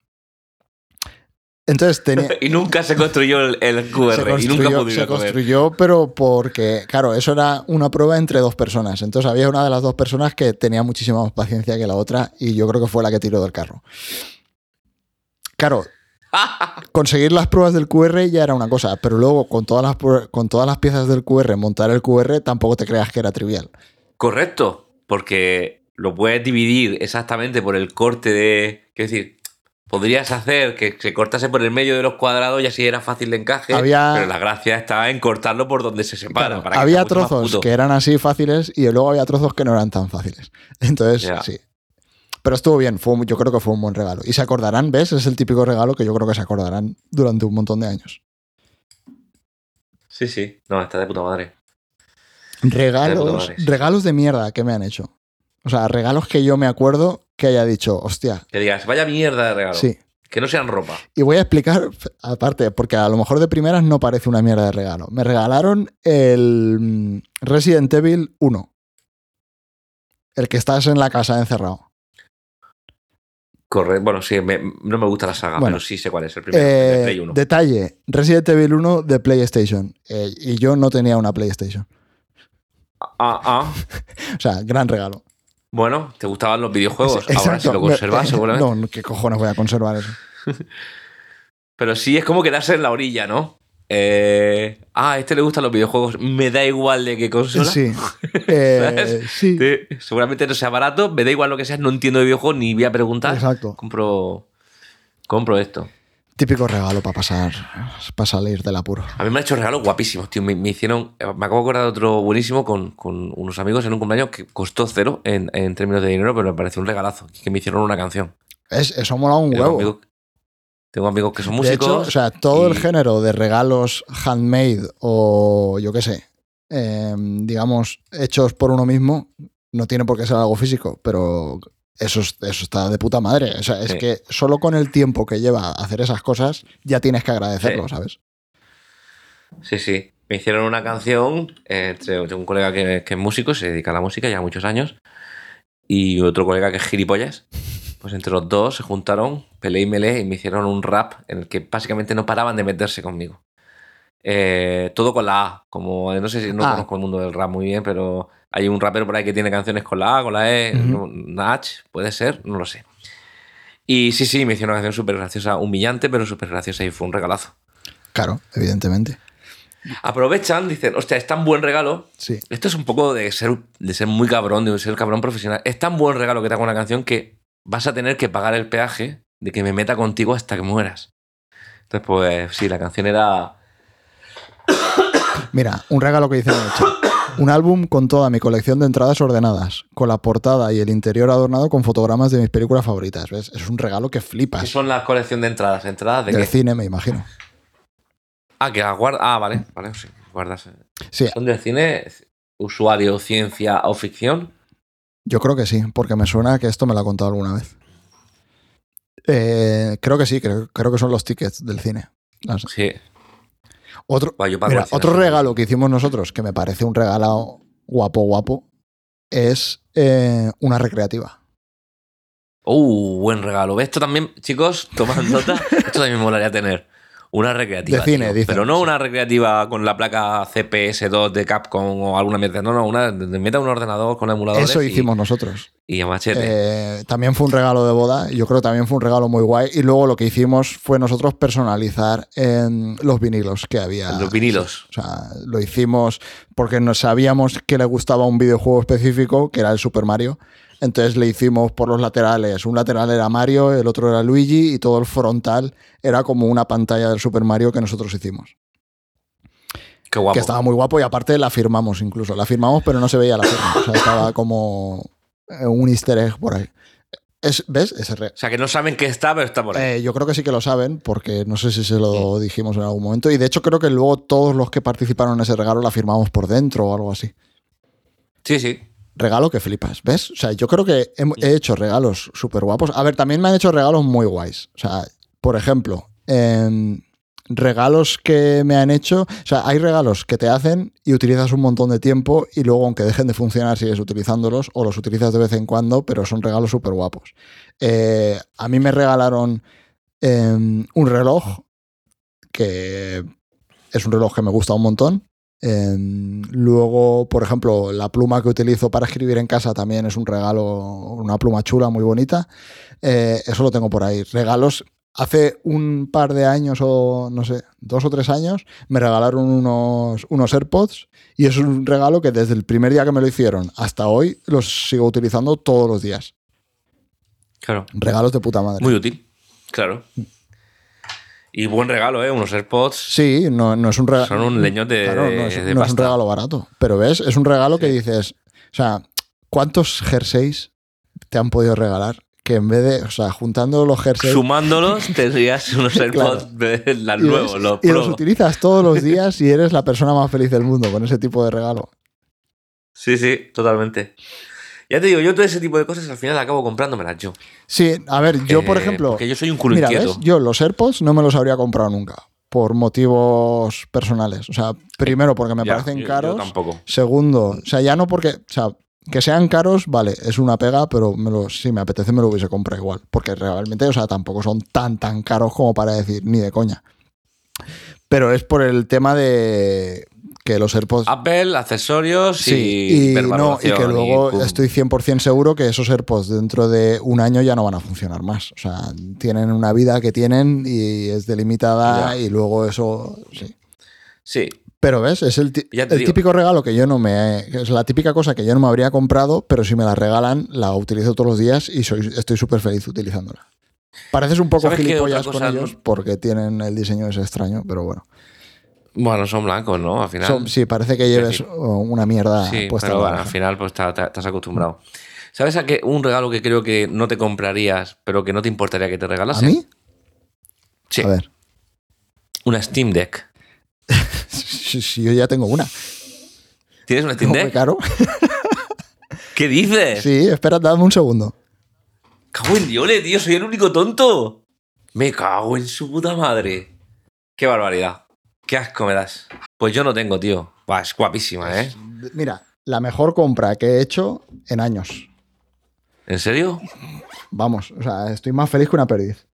Entonces tenía. Y nunca se construyó el, el QR se y nunca construyó, ir se comer. construyó, pero porque, claro, eso era una prueba entre dos personas. Entonces había una de las dos personas que tenía muchísima más paciencia que la otra y yo creo que fue la que tiró del carro. Claro, conseguir las pruebas del QR ya era una cosa, pero luego con todas las, con todas las piezas del QR, montar el QR tampoco te creas que era trivial. Correcto, porque lo puedes dividir exactamente por el corte de. Quiero decir, podrías hacer que se cortase por el medio de los cuadrados y así era fácil de encaje. Había- Pero la gracia está en cortarlo por donde se separa. Claro, para que había trozos que eran así fáciles y luego había trozos que no eran tan fáciles. Entonces, sí. Pero estuvo bien, fue, yo creo que fue un buen regalo. Y se acordarán, ¿ves? Es el típico regalo que yo creo que se acordarán durante un montón de años. Sí, sí. No, está de puta madre. Puta Regalos, madre, sí. regalos de mierda que me han hecho. O sea, regalos que yo me acuerdo que haya dicho, hostia, Que digas, vaya mierda de regalo. sí. Que no sean ropa. Y voy a explicar, aparte, porque a lo mejor de primeras no parece una mierda de regalo. Me regalaron el mm, Resident Evil 1. El que estás en la casa encerrado. Corre. Bueno, sí, me- no me gusta la saga, Bueno. pero sí sé cuál es el primero. Eh, de Play 1. detalle, Resident Evil 1 de PlayStation. Eh, y yo no tenía una PlayStation. Ah, ah. O sea, gran regalo. Bueno, te gustaban los videojuegos. Ahora sí lo conservas, Me- seguramente. No, ¿qué cojones voy a conservar eso? Pero sí es como quedarse en la orilla, ¿no? Eh, ah, a este le gustan los videojuegos. Me da igual de qué consola. Sí. Eh, seguramente no sea barato, me da igual lo que sea, no entiendo de videojuegos ni voy a preguntar. Exacto. Compro, compro esto. Típico regalo para pasar, para salir del apuro. A mí me han hecho regalos guapísimos, tío. Me, me hicieron. Me acabo de acordar de otro buenísimo con, con unos amigos en un cumpleaños que costó cero en, en términos de dinero, pero me pareció un regalazo. Que me hicieron una canción. Es, eso mola un huevo. Tengo amigos que son De músicos. hecho, o sea, todo y- el género de regalos handmade o yo qué sé, eh, digamos, hechos por uno mismo, no tiene por qué ser algo físico, pero eso, es- eso está de puta madre. O sea, es Sí. que solo con el tiempo que lleva hacer esas cosas, ya tienes que agradecerlo, Sí. ¿sabes? Sí, sí. Me hicieron una canción eh, entre un colega que, que es músico, se dedica a la música ya muchos años, y otro colega que es gilipollas. Pues entre los dos se juntaron, peleé y melé, y me hicieron un rap en el que básicamente no paraban de meterse conmigo. Eh, todo con la A, como no sé si no Ah. conozco el mundo del rap muy bien, pero hay un rapero por ahí que tiene canciones con la A, con la E, Ujú. no- Nach, puede ser, no lo sé. Y sí, sí, me hicieron una canción súper graciosa, humillante, pero súper graciosa y fue un regalazo. Claro, evidentemente. Aprovechan, dicen, hostia, es tan buen regalo. Sí. Esto es un poco de ser, de ser muy cabrón, de ser cabrón profesional. Es tan buen regalo que te hago una canción que vas a tener que pagar el peaje de que me meta contigo hasta que mueras. Entonces, pues sí, la canción era. Mira, un regalo que hice mucho. Un álbum con toda mi colección de entradas ordenadas, con la portada y el interior adornado con fotogramas de mis películas favoritas. ¿Ves? Es un regalo que ¿Qué flipas. son las colección de entradas? ¿Entradas de Del qué? cine, me imagino. Ah, que las guardas. Ah, vale, vale, sí, guardas. Sí, ¿Son del cine? ¿Usuario, ciencia o ficción? Yo creo que sí, porque me suena que esto me lo ha contado alguna vez. Eh, creo que sí, creo, creo que son los tickets del cine. No sé. Sí. Otro, mira, cine, regalo que hicimos nosotros, que me parece un regalo guapo, guapo, es eh, una recreativa. Uh, buen regalo. ¿Ves? Esto también, chicos, tomad nota. Esto también me molaría tener. Una recreativa. De cine, tío. dicen, Pero no una recreativa con la placa CPS2 de Capcom o alguna mierda. No, no, una. Meta un ordenador con emuladores. Eso y- hicimos nosotros. Y, a machete. Eh, también fue un regalo de boda, yo creo que también fue un regalo muy guay. Y luego lo que hicimos fue nosotros personalizar en los vinilos que había. Los vinilos. O sea, lo hicimos porque nos sabíamos que le gustaba un videojuego específico, que era el Super Mario. Entonces le hicimos por los laterales. Un lateral era Mario, el otro era Luigi y todo el frontal era como una pantalla del Super Mario que nosotros hicimos. Qué guapo. Que estaba muy guapo y aparte la firmamos incluso. La firmamos pero no se veía la firma. O sea, estaba como eh, un easter egg por ahí. Es, ¿Ves? Re- O sea, que no saben que está, pero está por ahí. eh, yo creo que sí que lo saben, porque no sé si se lo dijimos en algún momento. Y de hecho creo que luego todos los que participaron en ese regalo la firmamos por dentro o algo así. Sí, sí. Regalo que flipas, ¿ves? O sea, yo creo que he, he hecho regalos súper guapos. A ver, también me han hecho regalos muy guays. O sea, por ejemplo, em, regalos que me han hecho. O sea, hay regalos que te hacen y utilizas un montón de tiempo y luego, aunque dejen de funcionar, sigues utilizándolos o los utilizas de vez en cuando, pero son regalos súper guapos. Eh, a mí me regalaron em, un reloj que es un reloj que me gusta un montón. Em, luego, por ejemplo, la pluma que utilizo para escribir en casa también es un regalo, una pluma chula, muy bonita. Eh, eso lo tengo por ahí. Regalos. Hace un par de años o no sé, dos o tres años, me regalaron unos, unos AirPods y es un regalo que desde el primer día que me lo hicieron hasta hoy los sigo utilizando todos los días. Claro. Regalos de puta madre. Muy útil. Claro. Y buen regalo, ¿eh? Unos AirPods. Sí, no, no es un regalo. Son un leño de, Claro, no, es, de no es un regalo barato. Pero ves, es un regalo que dices. O sea, ¿cuántos jerseys te han podido regalar? Que en vez de. O sea, juntando los jerseys. Sumándolos, tendrías unos Claro. AirPods de las nuevos, los y los utilizas todos los días y eres la persona más feliz del mundo con ese tipo de regalo. Sí, sí, totalmente. Ya te digo, yo todo ese tipo de cosas al final acabo comprándomelas yo. Sí, a ver, yo por Eh, ejemplo. Porque yo soy un culo Mira, inquieto. ¿ves? Yo los AirPods no me los habría comprado nunca. Por motivos personales. O sea, primero porque me Ya, parecen yo- yo caros. tampoco. Segundo, o sea, ya no porque. O sea, que sean caros, vale, es una pega, pero me lo, si me apetece me lo hubiese comprado igual. Porque realmente, o sea, tampoco son tan, tan caros como para decir, ni de coña. Pero es por el tema de que los AirPods. Apple, accesorios Sí, y, y, no, y que luego pum. estoy 100% seguro que esos AirPods dentro de un año ya no van a funcionar más. O sea, tienen una vida que tienen y es delimitada Ya. y luego eso, sí. Sí, Pero ves, es el, típico regalo que yo no me... Es la típica cosa que yo no me habría comprado, pero si me la regalan, la utilizo todos los días y soy, estoy súper feliz utilizándola. Pareces un poco ¿Sabes qué gilipollas con ellos no- porque tienen el diseño ese extraño, pero bueno. Bueno, son blancos, ¿no? Al final. Son- sí, parece que lleves decir, una mierda Sí, puesta pero bueno, al final pues te, te- te has acostumbrado. ¿Sabes a qué? Un regalo que creo que no te comprarías, pero que no te importaría que te ¿A regalasen. mí? Sí, A ver. una Steam Deck. Si, si yo ya tengo una. ¿Tienes una Steam ¿Cómo me Deck? caro? ¿Qué dices? Sí, espera, dame un segundo. Cago en Diole, tío, soy el único tonto. Me cago en su puta madre. Qué barbaridad. Qué asco me das. Pues yo no tengo, tío. Buah, es guapísima, ¿eh? Mira, la mejor compra que he hecho en años. ¿En serio? Vamos, o sea, estoy más feliz que una perdiz.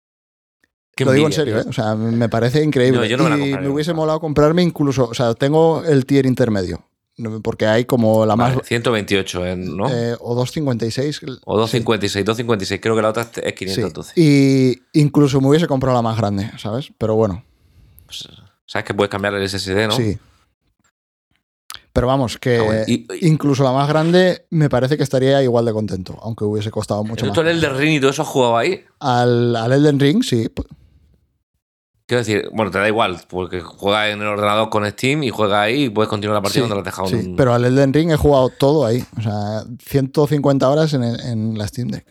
Qué Lo digo en serio. ¿eh? O sea, me parece increíble. No, yo no me la y me hubiese molado comprarme incluso, o sea, tengo el tier intermedio, porque hay como la Vale, más... 128, ¿eh? ¿no? eh, o 256. o 256, 256. Creo que la otra es Sí. 512. Y incluso me hubiese comprado la más grande, ¿sabes? Pero bueno, ¿Sabes que puedes cambiar el SSD, no? sí. Pero vamos, que Ah, bueno. Y- y- incluso la más grande me parece que estaría igual de contento, aunque hubiese costado mucho más. ¿Tú el de Ring y todo eso has jugado ahí? Al, al Elden Ring, sí. Quiero decir, bueno, te da igual, porque juega en el ordenador con Steam y juega ahí y puedes continuar la partida sí, donde lo has dejado. sí, un- Pero al Elden Ring he jugado todo ahí. O sea, 150 horas en, en la Steam Deck.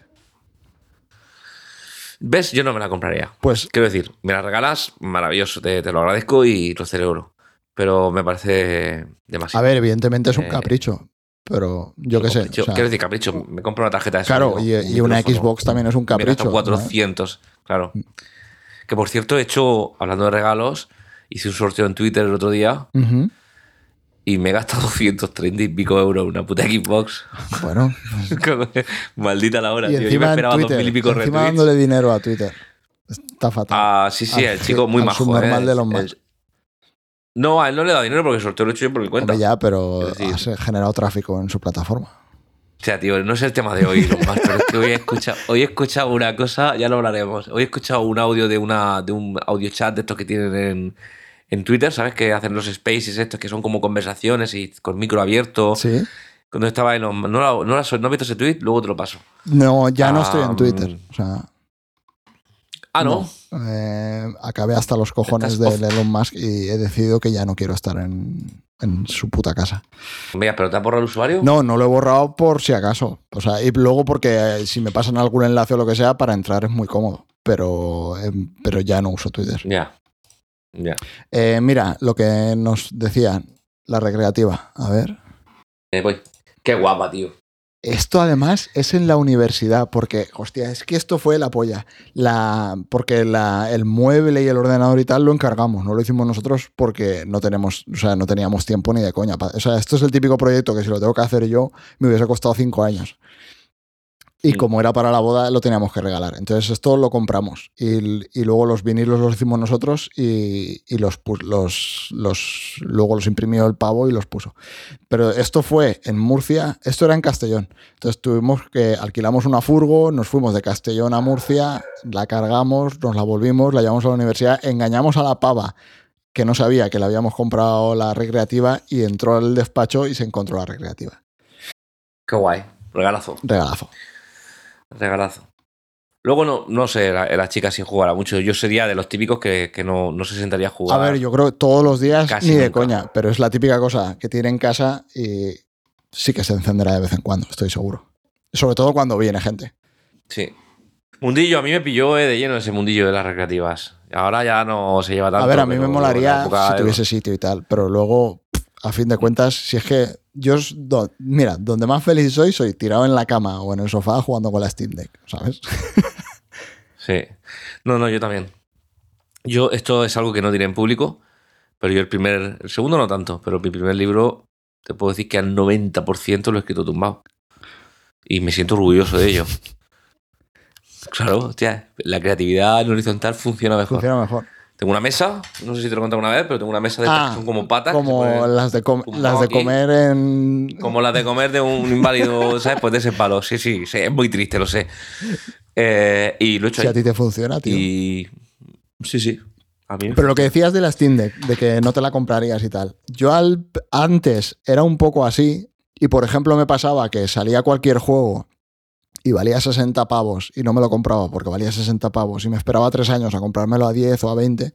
¿Ves? Yo no me la compraría. Pues Quiero decir, me la regalas, maravilloso, te, te lo agradezco y lo celebro. Pero me parece demasiado. A ver, evidentemente es un Eh, capricho, pero yo qué sé. O sea, Quiero decir, capricho. Me compro una tarjeta de claro, sonido, y, y un una Xbox también es un Me capricho. ¿no? 400, claro. Que por cierto, he hecho, hablando de regalos, hice un sorteo en Twitter el otro día Ujú. Y me he gastado 230 y pico euros en una puta Xbox. Bueno, Maldita la hora, y tío. Yo me encima, esperaba dos mil y pico encima retweets. dándole dinero a Twitter. Está fatal. Ah, sí, sí, Al- el chico muy majo. subnormal ¿eh? de los más. No, a él no le he dado dinero porque el sorteo lo he hecho yo por mi cuenta. Hombre, ya, pero decir- has generado tráfico en su plataforma. O sea, tío, no es el tema de hoy, Elon Musk, pero es que hoy he escuchado, hoy he escuchado una cosa, ya lo hablaremos. Hoy he escuchado un audio de una de un audio chat de estos que tienen en, en Twitter, ¿sabes? Que hacen los spaces estos que son como conversaciones y con micro abierto. Sí. Cuando estaba en ¿no, no, la- ¿No has visto ese tweet? Luego te lo paso. No, ya no estoy en Twitter. O sea, Ah, ¿no? Eh, acabé hasta los cojones de Elon Musk y he decidido que ya no quiero estar en, en su puta casa. Mira, ¿pero te has borrado el usuario? No, no lo he borrado por si acaso. O sea, y luego porque eh, si me pasan algún enlace o lo que sea, para entrar es muy cómodo. Pero, eh, pero ya no uso Twitter. Ya. Eh, mira, lo que nos decían, la recreativa. A ver. Eh, voy. Qué guapa, tío. Esto además es en la universidad, porque, hostia, es que esto fue la polla. La, porque la, el mueble y el ordenador y tal lo encargamos, no lo hicimos nosotros porque no tenemos, o sea, no teníamos tiempo ni de coña. O sea, esto es el típico proyecto que si lo tengo que hacer yo, me hubiese costado cinco años. Y como era para la boda, lo teníamos que regalar. Entonces, esto lo compramos. Y, y luego los vinilos los hicimos nosotros y, y los, los, los, luego los imprimió el pavo y los puso. Pero esto fue en Murcia, esto era en Castellón. Entonces tuvimos que alquilamos una furgo, nos fuimos de Castellón a Murcia, la cargamos, nos la volvimos, la llevamos a la universidad, engañamos a la pava que no sabía que le habíamos comprado la recreativa y entró al despacho y se encontró la recreativa. Qué guay. Regalazo. Regalazo. Regalazo. Luego no, no sé, la, la chica si jugará mucho. Yo sería de los típicos que, que no, no se sentaría a A jugar. ver, yo creo que todos los días Casi ni de coña, pero es la típica cosa que tiene en casa y sí que se encenderá de vez en cuando, estoy seguro. Sobre todo cuando viene gente. Sí. Mundillo, a mí me pilló eh, de lleno ese mundillo de las recreativas. Ahora ya no se lleva tanto. A ver, a mí me molaría si tuviese sitio y tal, pero luego, a fin de cuentas, si es que yo, do- mira, donde más feliz soy, soy tirado en la cama o en el sofá jugando con la Steam Deck, ¿sabes? Sí. No, no, yo también. Yo, esto es algo que no diré en público, pero yo el primer, el segundo no tanto, pero mi primer libro, te puedo decir que al 90% lo he escrito tumbado. Y me siento orgulloso de ello. Claro, hostia, la creatividad en horizontal funciona mejor. Funciona mejor. Tengo una mesa, no sé si te lo he contado una vez, pero tengo una mesa de estas Ah, que son como patas. Como ponen- las de, com- tumbado las de aquí. comer en... como las de comer de un inválido, ¿sabes? Pues de ese palo. Sí, sí, sí, es muy triste, lo sé. Eh, y lo he hecho Si a ahí. ti te funciona, tío. Y. Sí, sí. A mí. Pero lo que decías de la Steam Deck, de que no te la comprarías y tal. Yo al, antes era un poco así y, por ejemplo, me pasaba que salía cualquier juego y valía 60 pavos y no me lo compraba porque valía 60 pavos y me esperaba tres años a comprármelo a 10 o a 20.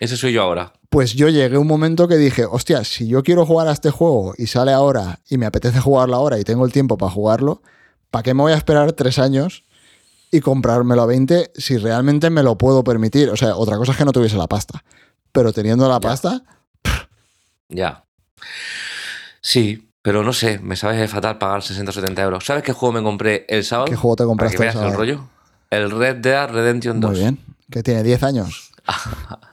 Ese soy yo ahora. Pues yo llegué a un momento que dije, hostia, si yo quiero jugar a este juego y sale ahora y me apetece jugarlo ahora y tengo el tiempo para jugarlo, ¿para qué me voy a esperar tres años y comprármelo a 20 si realmente me lo puedo permitir? O sea, otra cosa es que no tuviese la pasta. Pero teniendo la Ya. pasta, Ya. Sí, pero no sé, me sabes fatal pagar 60 o 70 euros. ¿Sabes qué juego me compré el sábado? ¿qué juego te Para compraste que el veas el rollo. El Red Dead Redemption 2. Muy bien. Que tiene 10 años.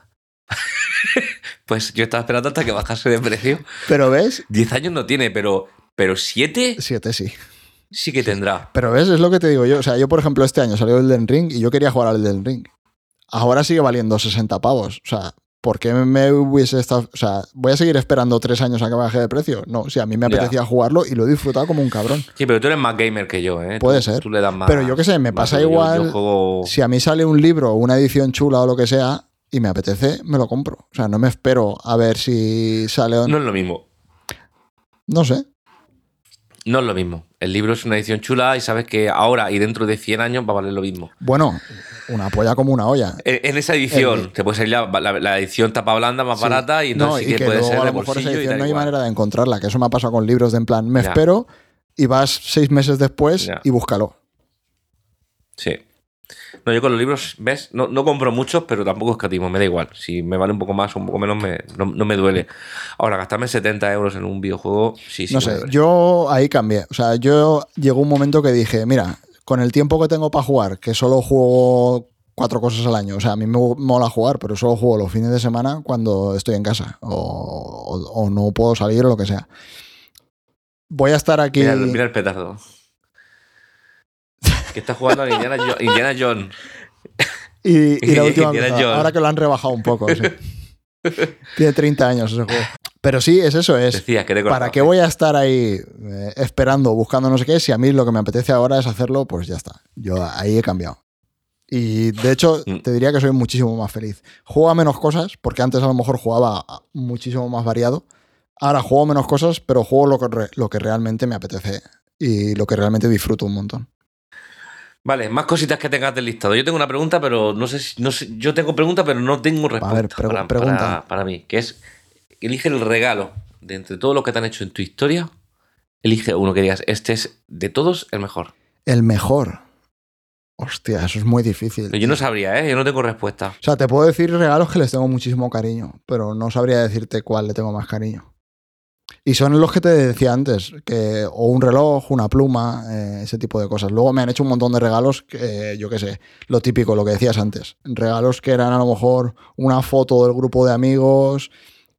Pues yo estaba esperando hasta que bajase de precio. Pero ves, 10 años no tiene, pero, pero 7 7 sí. sí que tendrá. Pero ves, es lo que te digo yo. O sea, yo, por ejemplo, este año salió el Den Ring y yo quería jugar al Den Ring. Ahora sigue valiendo 60 pavos. O sea, ¿por qué me hubiese estado.? O sea, ¿voy a seguir esperando tres años a que baje de precio? No, si a mí me apetecía jugarlo y lo he disfrutado como un cabrón. Sí, pero tú eres más gamer que yo, ¿eh? Puede Tú- ser. Tú le das más. Pero yo qué sé, me pasa. Yo- igual Yo, juego. Si a mí sale un libro o una edición chula o lo que sea y me apetece, me lo compro. O sea, no me espero a ver si sale o No es lo mismo. No sé. No es lo mismo. El libro es una edición chula y sabes que ahora y dentro de 100 años va a valer lo mismo. Bueno, una polla como una olla. En en esa edición, El- te puede salir la, la- la edición tapa blanda más Sí. barata y No, sí que, puede luego ser a lo mejor esa y edición no hay igual. manera de encontrarla, que eso me ha pasado con libros de en plan, me Ya. espero y vas seis meses después Ya. y búscalo. Sí. No, yo con los libros, ¿ves? No, no compro muchos, pero tampoco escatimo, me da igual. Si me vale un poco más o un poco menos, me- no, no me duele. Ahora, gastarme 70 euros en un videojuego, sí, sí. no sé, yo ahí cambié. O sea, yo llegó un momento que dije, mira, con el tiempo que tengo para jugar, que solo juego cuatro cosas al año, o sea, a mí me mola jugar, pero solo juego los fines de semana cuando estoy en casa o, o- o no puedo salir o lo que sea. Voy a estar aquí. Mira, el- mira el petardo. que está jugando a Indiana, Jo- Indiana Jones. Y, y la última Indiana cosa, Jones. ahora que lo han rebajado un poco. sí. Tiene 30 años ese juego. Pero sí, es eso, es. Decía que ¿Para qué voy a estar ahí eh, esperando, buscando no sé qué? Si a mí lo que me apetece ahora es hacerlo, pues ya está. Yo ahí he cambiado. Y de hecho, Mm. te diría que soy muchísimo más feliz. Juego a menos cosas, porque antes a lo mejor jugaba a- muchísimo más variado. Ahora juego menos cosas, pero juego lo que, lo que realmente me apetece y lo que realmente disfruto un montón. Vale, más cositas que tengas del listado. Yo tengo una pregunta, pero no sé si. No sé, yo tengo pregunta, pero no tengo respuesta ver, pregu- para, pregunta. para- para mí. Que es. Elige el regalo de entre todo lo que te han hecho en tu historia. Elige uno que digas, este es de todos el mejor. El mejor. Hostia, eso es muy difícil. Yo no sabría, ¿eh? Yo no tengo respuesta. O sea, te puedo decir regalos que les tengo muchísimo cariño, pero no sabría decirte cuál le tengo más cariño. Y son los que te decía antes, que o un reloj, una pluma, eh, ese tipo de cosas. Luego me han hecho un montón de regalos, que, eh, yo qué sé, lo típico, lo que decías antes. Regalos que eran a lo mejor una foto del grupo de amigos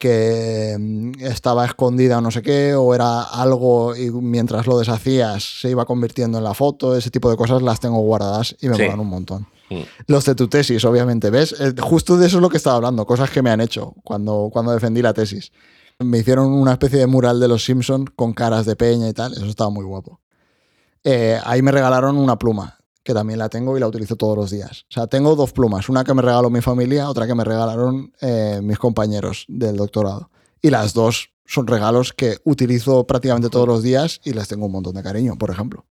que mm, estaba escondida o no sé qué, o era algo y mientras lo deshacías se iba convirtiendo en la foto, ese tipo de cosas las tengo guardadas y me Sí. molan un montón. Mm. Los de tu tesis, obviamente, ¿ves? Justo de eso es lo que estaba hablando, cosas que me han hecho cuando, cuando defendí la tesis. Me hicieron una especie de mural de los Simpsons con caras de peña y tal, eso estaba muy guapo. Eh, ahí me regalaron una pluma, que también la tengo y la utilizo todos los días. O sea, tengo dos plumas, una que me regaló mi familia, otra que me regalaron eh, mis compañeros del doctorado. Y las dos son regalos que utilizo prácticamente todos los días y les tengo un montón de cariño, por ejemplo.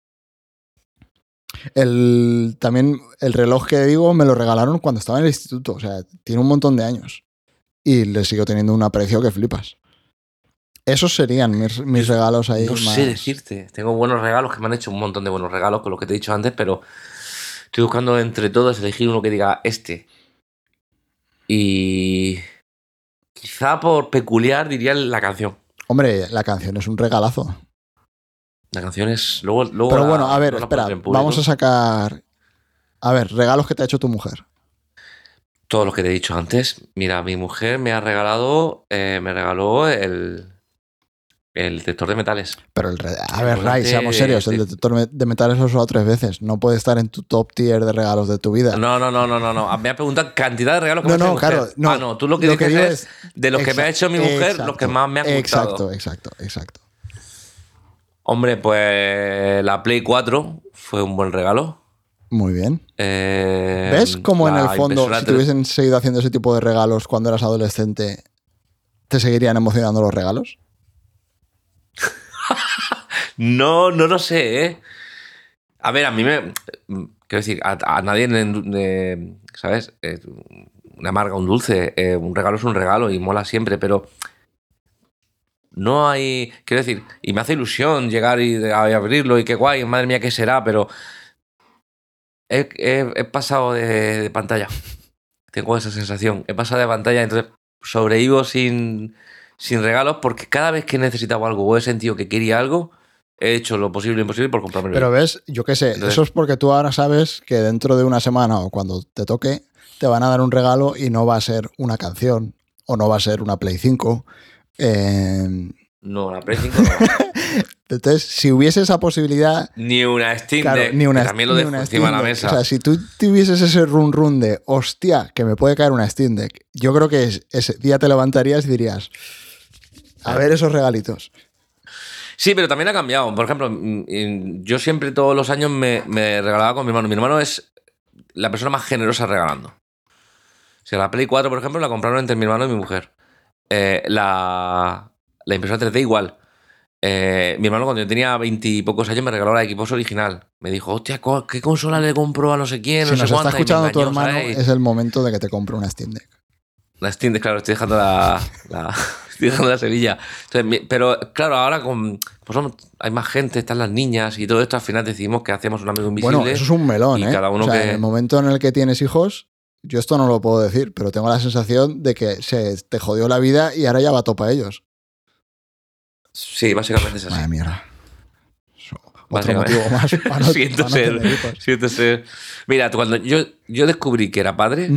El, también el reloj que digo me lo regalaron cuando estaba en el instituto. O sea, tiene un montón de años. Y le sigo teniendo un aprecio que flipas. Esos serían mis, mis regalos ahí. No más- sé decirte. Tengo buenos regalos que me han hecho un montón de buenos regalos con lo que te he dicho antes, pero estoy buscando entre todos elegir uno que diga este. Y quizá por peculiar diría la canción. Hombre, la canción es un regalazo. La canción es. Luego, luego Pero la- bueno, a ver, espera, vamos a sacar. A ver, regalos que te ha hecho tu mujer. Todos los que te he dicho antes. Mira, mi mujer me ha regalado. eh, me regaló el. El detector de metales. Pero el a ver, Ray, seamos serios, el de- detector de metales lo he usado tres veces. No puede estar en tu top tier de regalos de tu vida. No, no, no, no, no, no. Me ha preguntado cantidad de regalos que No, me ha hecho no, claro, no. Ah, no, tú lo que Lo dices es, de los que me ha hecho mi mujer, los que más me han gustado. Exacto, exacto, exacto. Hombre, pues la Play 4 fue un buen regalo. Muy bien. Eh, ¿Ves cómo en el fondo, si te 3D hubiesen seguido haciendo ese tipo de regalos cuando eras adolescente, te seguirían emocionando los regalos? No, no lo sé, ¿eh? A ver, a mí me. Quiero decir, a, nadie, ¿sabes? Eh, una amarga, un dulce. eh, un regalo es un regalo y mola siempre, pero. No hay. Quiero decir, y me hace ilusión llegar y, abrirlo y qué guay, madre mía, qué será, pero. He pasado de, de pantalla. Tengo esa sensación. He pasado de pantalla, entonces sobrevivo sin, sin regalos porque cada vez que he necesitado algo o he sentido que quería algo, he hecho lo posible e imposible por comprarme Pero ves, yo qué sé, Entonces- eso es porque tú ahora sabes que dentro de una semana o cuando te toque, te van a dar un regalo y no va a ser una canción o no va a ser una Play 5. Eh, No, la Play 5 no. entonces, si hubiese esa posibilidad, ni una Steam Claro, Deck, ni una, también lo dejo una encima de la mesa. O sea, si tú tuvieses ese run run de hostia, que me puede caer una Steam Deck, yo creo que es- ese día te levantarías y dirías, a ver esos regalitos. Sí, pero también ha cambiado. Por ejemplo, mm, yo siempre todos los años me, me regalaba con mi hermano. Mi hermano es la persona más generosa regalando. O sea, la Play 4, por ejemplo, la compraron entre mi hermano y mi mujer. Eh, la, la impresora 3D igual. Eh, mi hermano cuando yo tenía veintipocos años me regaló la Xbox original. Me dijo, hostia, ¿qué consola le compró a no sé quién? si no sé nos está cuánta", y me escuchando tu hermano, ¿sabes? es el momento de que te compre una Steam Deck. La Steam Deck, claro, estoy dejando la, la- estoy dejando la Sevilla. Entonces, pero claro, ahora con, pues hay más gente, están las niñas y todo esto, al final decidimos que hacemos un amigo invisible. Bueno, eso es un melón, y ¿eh? cada uno o sea, que- en el momento en el que tienes hijos, yo esto no lo puedo decir, pero tengo la sensación de que se te jodió la vida y ahora ya va a topa ellos. Sí, básicamente es así. Madre. Eso, Otro motivo más para no, Siento para no ser. Siento ser. Mira, cuando yo, yo descubrí que era padre.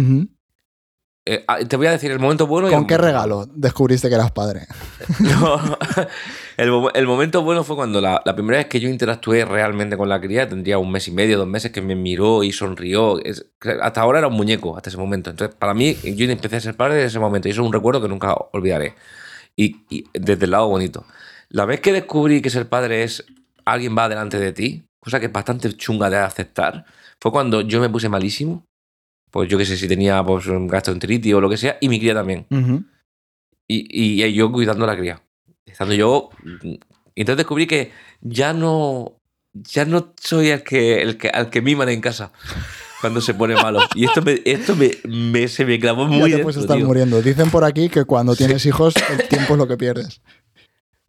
Eh, ah, te voy a decir el momento bueno y el ¿Con qué momento regalo descubriste que eras padre? No, el, el momento bueno fue cuando la, la primera vez que yo interactué realmente con la cría, tendría un mes y medio, dos meses, que me miró y sonrió. Es- hasta ahora era un muñeco, hasta ese momento. Entonces, para mí, yo empecé a ser padre desde ese momento y eso es un recuerdo que nunca olvidaré. Y, y desde el lado bonito. La vez que descubrí que ser padre es alguien va delante de ti, cosa que es bastante chunga de aceptar, fue cuando yo me puse malísimo. Pues yo qué sé si tenía pues, un gastroenteritis o lo que sea, y mi cría también. Ujú. Y, y yo cuidando a la cría. Estando yo. Entonces descubrí que ya no. Ya no soy el que, el que, al que miman en casa cuando se pone malo. Y esto me, esto me, me- se me clavó Ya muy te dentro, puedes estar tío. muriendo. Dicen por aquí que cuando tienes hijos, el tiempo es lo que pierdes.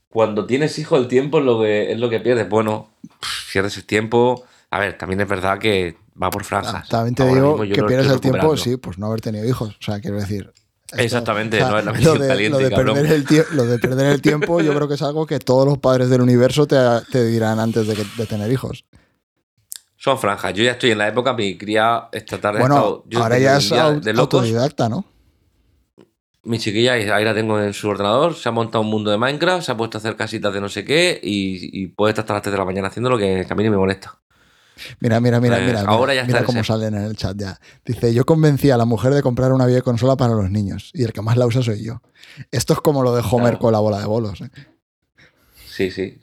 Cuando tienes hijo, el tiempo es lo que, es lo que pierdes. Bueno, pierdes el tiempo. A ver, también es verdad que va por franjas. También te Ahora digo que pierdes el tiempo, sí, pues no haber tenido hijos. O sea, quiero decir. esto- Exactamente, no es la lo de, caliente, lo de perder el lo de perder el tiempo, yo creo que es algo que todos los padres del universo te, te dirán antes de, que- de tener hijos. Son franjas. Yo ya estoy en la época, mi cría esta tarde ha Bueno, estado- yo ahora ya es de locos. autodidacta, ¿no? Mi chiquilla, ahí la tengo en su ordenador, se ha montado un mundo de Minecraft, se ha puesto a hacer casitas de no sé qué y, y puede estar hasta las 3 de la mañana haciendo lo que, que a mí ni me molesta. Mira, mira, mira, Pues mira. mira, ahora ya está mira cómo salen en el chat ya. Dice, yo convencí a la mujer de comprar una videoconsola para los niños y el que más la usa soy yo. Esto es como lo de Homer Claro. con la bola de bolos. ¿eh? Sí, sí.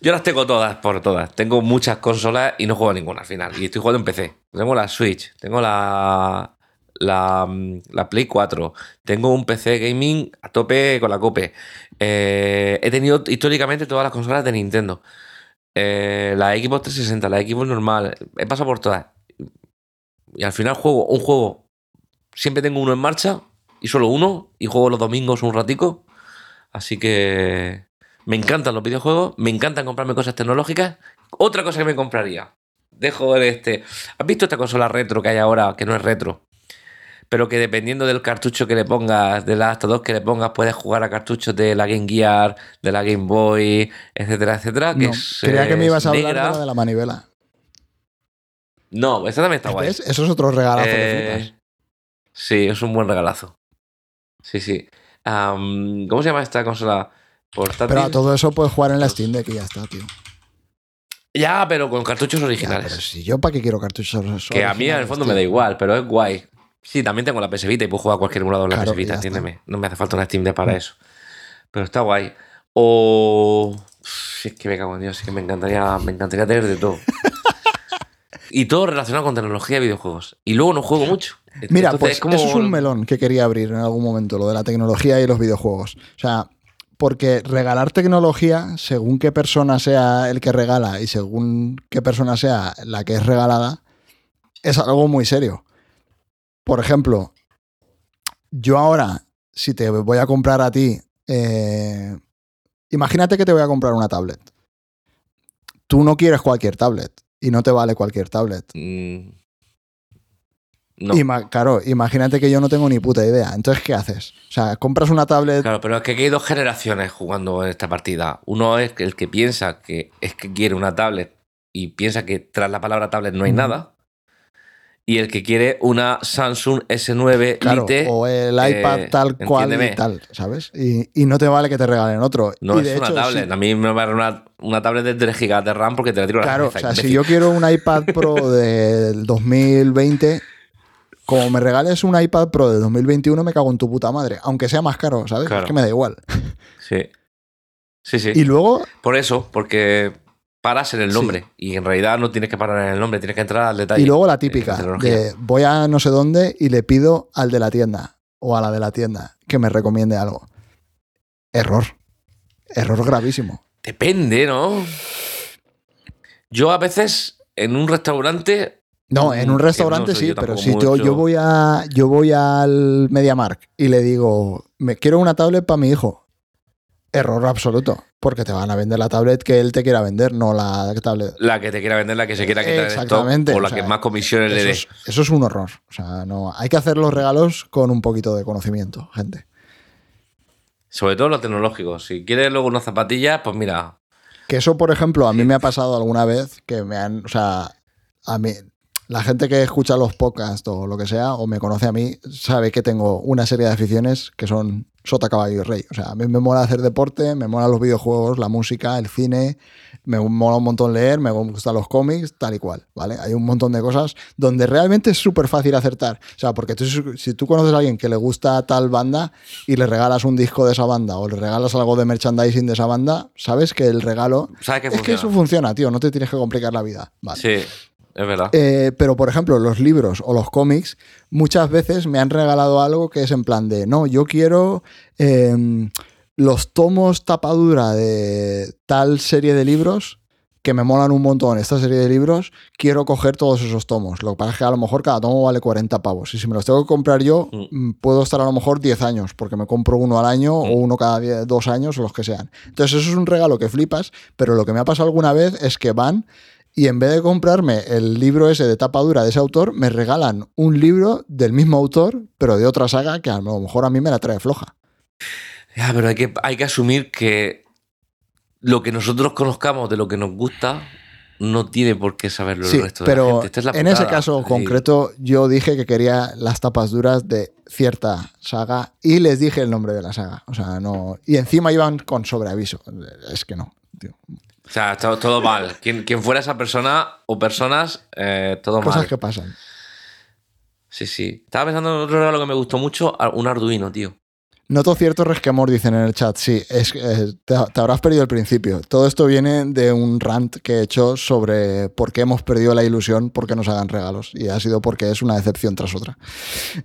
Yo las tengo todas por todas. Tengo muchas consolas y no juego a ninguna al final. Y estoy jugando en PC. Tengo la Switch, tengo la, la, mm, la Play 4, tengo un PC gaming a tope con la cope. Eh, he tenido históricamente todas las consolas de Nintendo. Eh, la Xbox 360, la Xbox normal, he pasado por todas. Y al final juego un juego, siempre tengo uno en marcha y solo uno, y juego los domingos un ratico. Así que me encantan los videojuegos, me encantan comprarme cosas tecnológicas. Otra cosa que me compraría, dejo el este. ¿Has visto esta consola retro que hay ahora, que no es retro? Pero que dependiendo del cartucho que le pongas, de las 2 que le pongas, puedes jugar a cartuchos de la Game Gear, de la Game Boy, etcétera, etcétera. Que No, es, creía que me ibas a hablar de la de la manivela. No, esa también está guay. Eso es otro regalazo Eh, sí, es un buen regalazo. Sí, sí. ¿Cómo se llama esta consola portátil? Pero a todo eso puedes jugar en la Steam Deck y ya está, tío. Ya, pero con cartuchos Ya, originales. pero si yo para qué quiero cartuchos que a mí en el originales, fondo tío? me da igual, pero es guay. Sí, también tengo la PS Vita y puedo jugar a cualquier emulador en la Claro, PS Vita, está. entiéndeme. No me hace falta una Steam Deck para eso. Pero está guay. O. Si es que me cago en Dios, es que me encantaría, me encantaría tener de todo. y todo relacionado con tecnología y videojuegos. Y luego no juego mucho. Mira, Entonces, pues es como- eso es un melón que quería abrir en algún momento, lo de la tecnología y los videojuegos. O sea, porque regalar tecnología, según qué persona sea el que regala y según qué persona sea la que es regalada, es algo muy serio. Por ejemplo, yo ahora, si te voy a comprar a ti, eh, imagínate que te voy a comprar una tablet. Tú no quieres cualquier tablet y no te vale cualquier tablet. Mm, No. Ima- claro, imagínate que yo no tengo ni puta idea. Entonces, ¿qué haces? O sea, compras una tablet. Claro, pero es que aquí hay dos generaciones jugando en esta partida. Uno es el que piensa que es que quiere una tablet y piensa que tras la palabra tablet no hay nada. Y el que quiere una Samsung S9 Claro, Lite. o el iPad eh, tal cual y tal, ¿sabes? Y, y no te vale que te regalen otro. No Y es de una tablet. si- A mí me va a dar una, una tablet de 3 GB de RAM porque te la tiro a la claro, o sea, si yo quiero un iPad Pro del 2020, como me regales un iPad Pro del 2021, me cago en tu puta madre. Aunque sea más caro, ¿sabes? Claro. Es que me da igual. Sí. Sí, sí. Y luego, Por eso, porque paras en el nombre. Y en realidad no tienes que parar en el nombre, tienes que entrar al detalle. y luego la típica de voy a no sé dónde y le pido al de la tienda o a la de la tienda que me recomiende algo. Error. Error gravísimo. Depende, ¿no? Yo a veces en un restaurante. No, en un restaurante no sí, pero si yo, yo voy a yo voy al MediaMark y le digo, me quiero una tablet para mi hijo. Error absoluto, porque te van a vender la tablet que él te quiera vender, no la tablet. La que te quiera vender, la que se quiera quitar el stock, Exactamente, o la o sea, que más comisiones le dé. es, eso es un horror. O sea, no, hay que hacer los regalos con un poquito de conocimiento, gente. Sobre todo los tecnológicos. Si quieres luego unas zapatillas, pues mira. Que eso, por ejemplo, a mí me ha pasado alguna vez que me han, o sea, a mí, la gente que escucha los podcasts o lo que sea, o me conoce a mí, sabe que tengo una serie de aficiones que son sota, caballo y rey. O sea, a mí me mola hacer deporte, me mola los videojuegos, la música, el cine, me mola un montón leer, me gustan los cómics, tal y cual, ¿vale? Hay un montón de cosas donde realmente es súper fácil acertar. O sea, porque tú, si tú conoces a alguien que le gusta tal banda y le regalas un disco de esa banda o le regalas algo de merchandising de esa banda, sabes que el regalo ¿Sabes qué es que eso funciona, tío, no te tienes que complicar la vida. Vale. Sí, es verdad. Eh, pero, por ejemplo, los libros o los cómics, muchas veces me han regalado algo que es en plan de, no, yo quiero eh, los tomos tapadura de tal serie de libros que me molan un montón esta serie de libros, quiero coger todos esos tomos. Lo que pasa es que a lo mejor cada tomo vale 40 pavos. Y si me los tengo que comprar yo, Mm. mm, puedo estar a lo mejor 10 años, porque me compro uno al año o Mm. uno cada dos años o los que sean. Entonces eso es un regalo que flipas, pero lo que me ha pasado alguna vez es que van y en vez de comprarme el libro ese de tapa dura de ese autor, me regalan un libro del mismo autor, pero de otra saga que a lo mejor a mí me la trae floja. Ya, pero hay que, hay que asumir que lo que nosotros conozcamos de lo que nos gusta no tiene por qué saberlo Sí, el resto de la pero gente. Esta es la en ese caso Sí. concreto yo dije que quería las tapas duras de cierta saga y les dije el nombre de la saga. O sea, no. Y encima iban con sobreaviso. Es que no, tío. O sea, todo, todo mal. Quien, quien fuera esa persona o personas, eh, todo Cosas mal. que pasan. Sí, sí. Estaba pensando en otro regalo que me gustó mucho, un Arduino, tío. Noto cierto resquemor, dicen en el chat. Sí, es, eh, te, te habrás perdido el principio. Todo esto viene de un rant que he hecho sobre por qué hemos perdido la ilusión porque nos hagan regalos. Y ha sido porque es una decepción tras otra.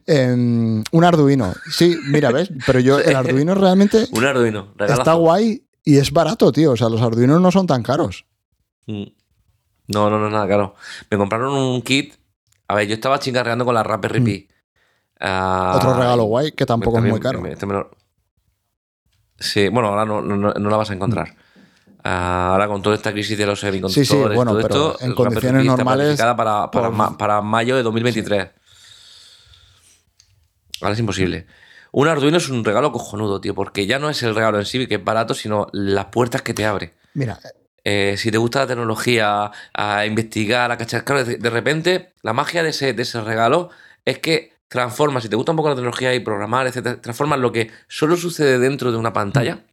Em, un Arduino. Sí, mira, ¿ves? Pero yo, el Arduino realmente Un Arduino. regalazo. está guay y es barato, tío. O sea, los Arduinos no son tan caros. Mm. No, no, no, nada, claro. Me compraron un kit. A ver, yo estaba chingarreando con la Raspberry Pi. Ah, Otro regalo guay que tampoco es muy caro. este lo- Sí, bueno, ahora no, no- no- la vas a encontrar. Ah, ahora con toda esta crisis de los semiconductores Sí, sí, bueno, todo pero esto, en condiciones Pi está normales, planificada para, para, por- ma- para mayo de 2023. Ahora es imposible. Un Arduino es un regalo cojonudo, tío, porque ya no es el regalo en sí, que es barato, sino las puertas que te abre. Mira, Eh, si te gusta la tecnología, a investigar, a cachar, claro, de, de repente la magia de ese, de ese regalo es que transforma, si te gusta un poco la tecnología y programar, etcétera, transformas lo que solo sucede dentro de una pantalla,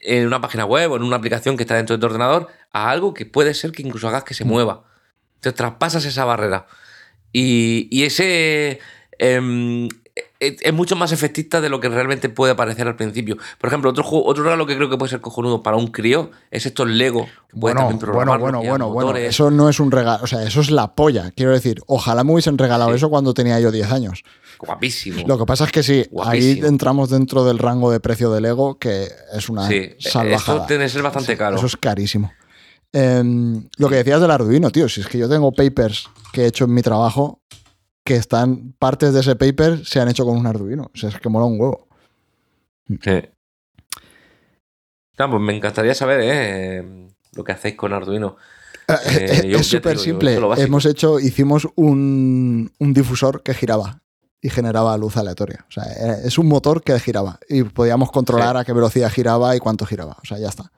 en una página web o en una aplicación que está dentro de tu ordenador, a algo que puede ser que incluso hagas que se mueva. Entonces traspasas esa barrera. Y, y ese em, es, mucho más efectista de lo que realmente puede parecer al principio. Por ejemplo, otro, juego, otro regalo que creo que puede ser cojonudo para un crío es estos Lego. Que bueno, también bueno, bueno, bueno, bueno. Eso no es un regalo, o sea, eso es la polla. Quiero decir, ojalá me hubiesen regalado Sí. eso cuando tenía yo 10 años. Guapísimo. Lo que pasa es que sí, ahí entramos dentro del rango de precio del Lego, que es una Sí, salvajada. esto tiene que ser bastante caro. Eso es carísimo. Em, lo que decías del Arduino, tío, si es que yo tengo papers que he hecho en mi trabajo que están, partes de ese paper se han hecho con un Arduino. O sea, es que mola un huevo. Sí. No, pues me encantaría saber eh, lo que hacéis con Arduino. Eh, yo ya es súper yo simple. Hemos hecho, hicimos un, un difusor que giraba y generaba luz aleatoria. O sea, eh, es un motor que giraba y podíamos controlar Sí. a qué velocidad giraba y cuánto giraba. O sea, ya está.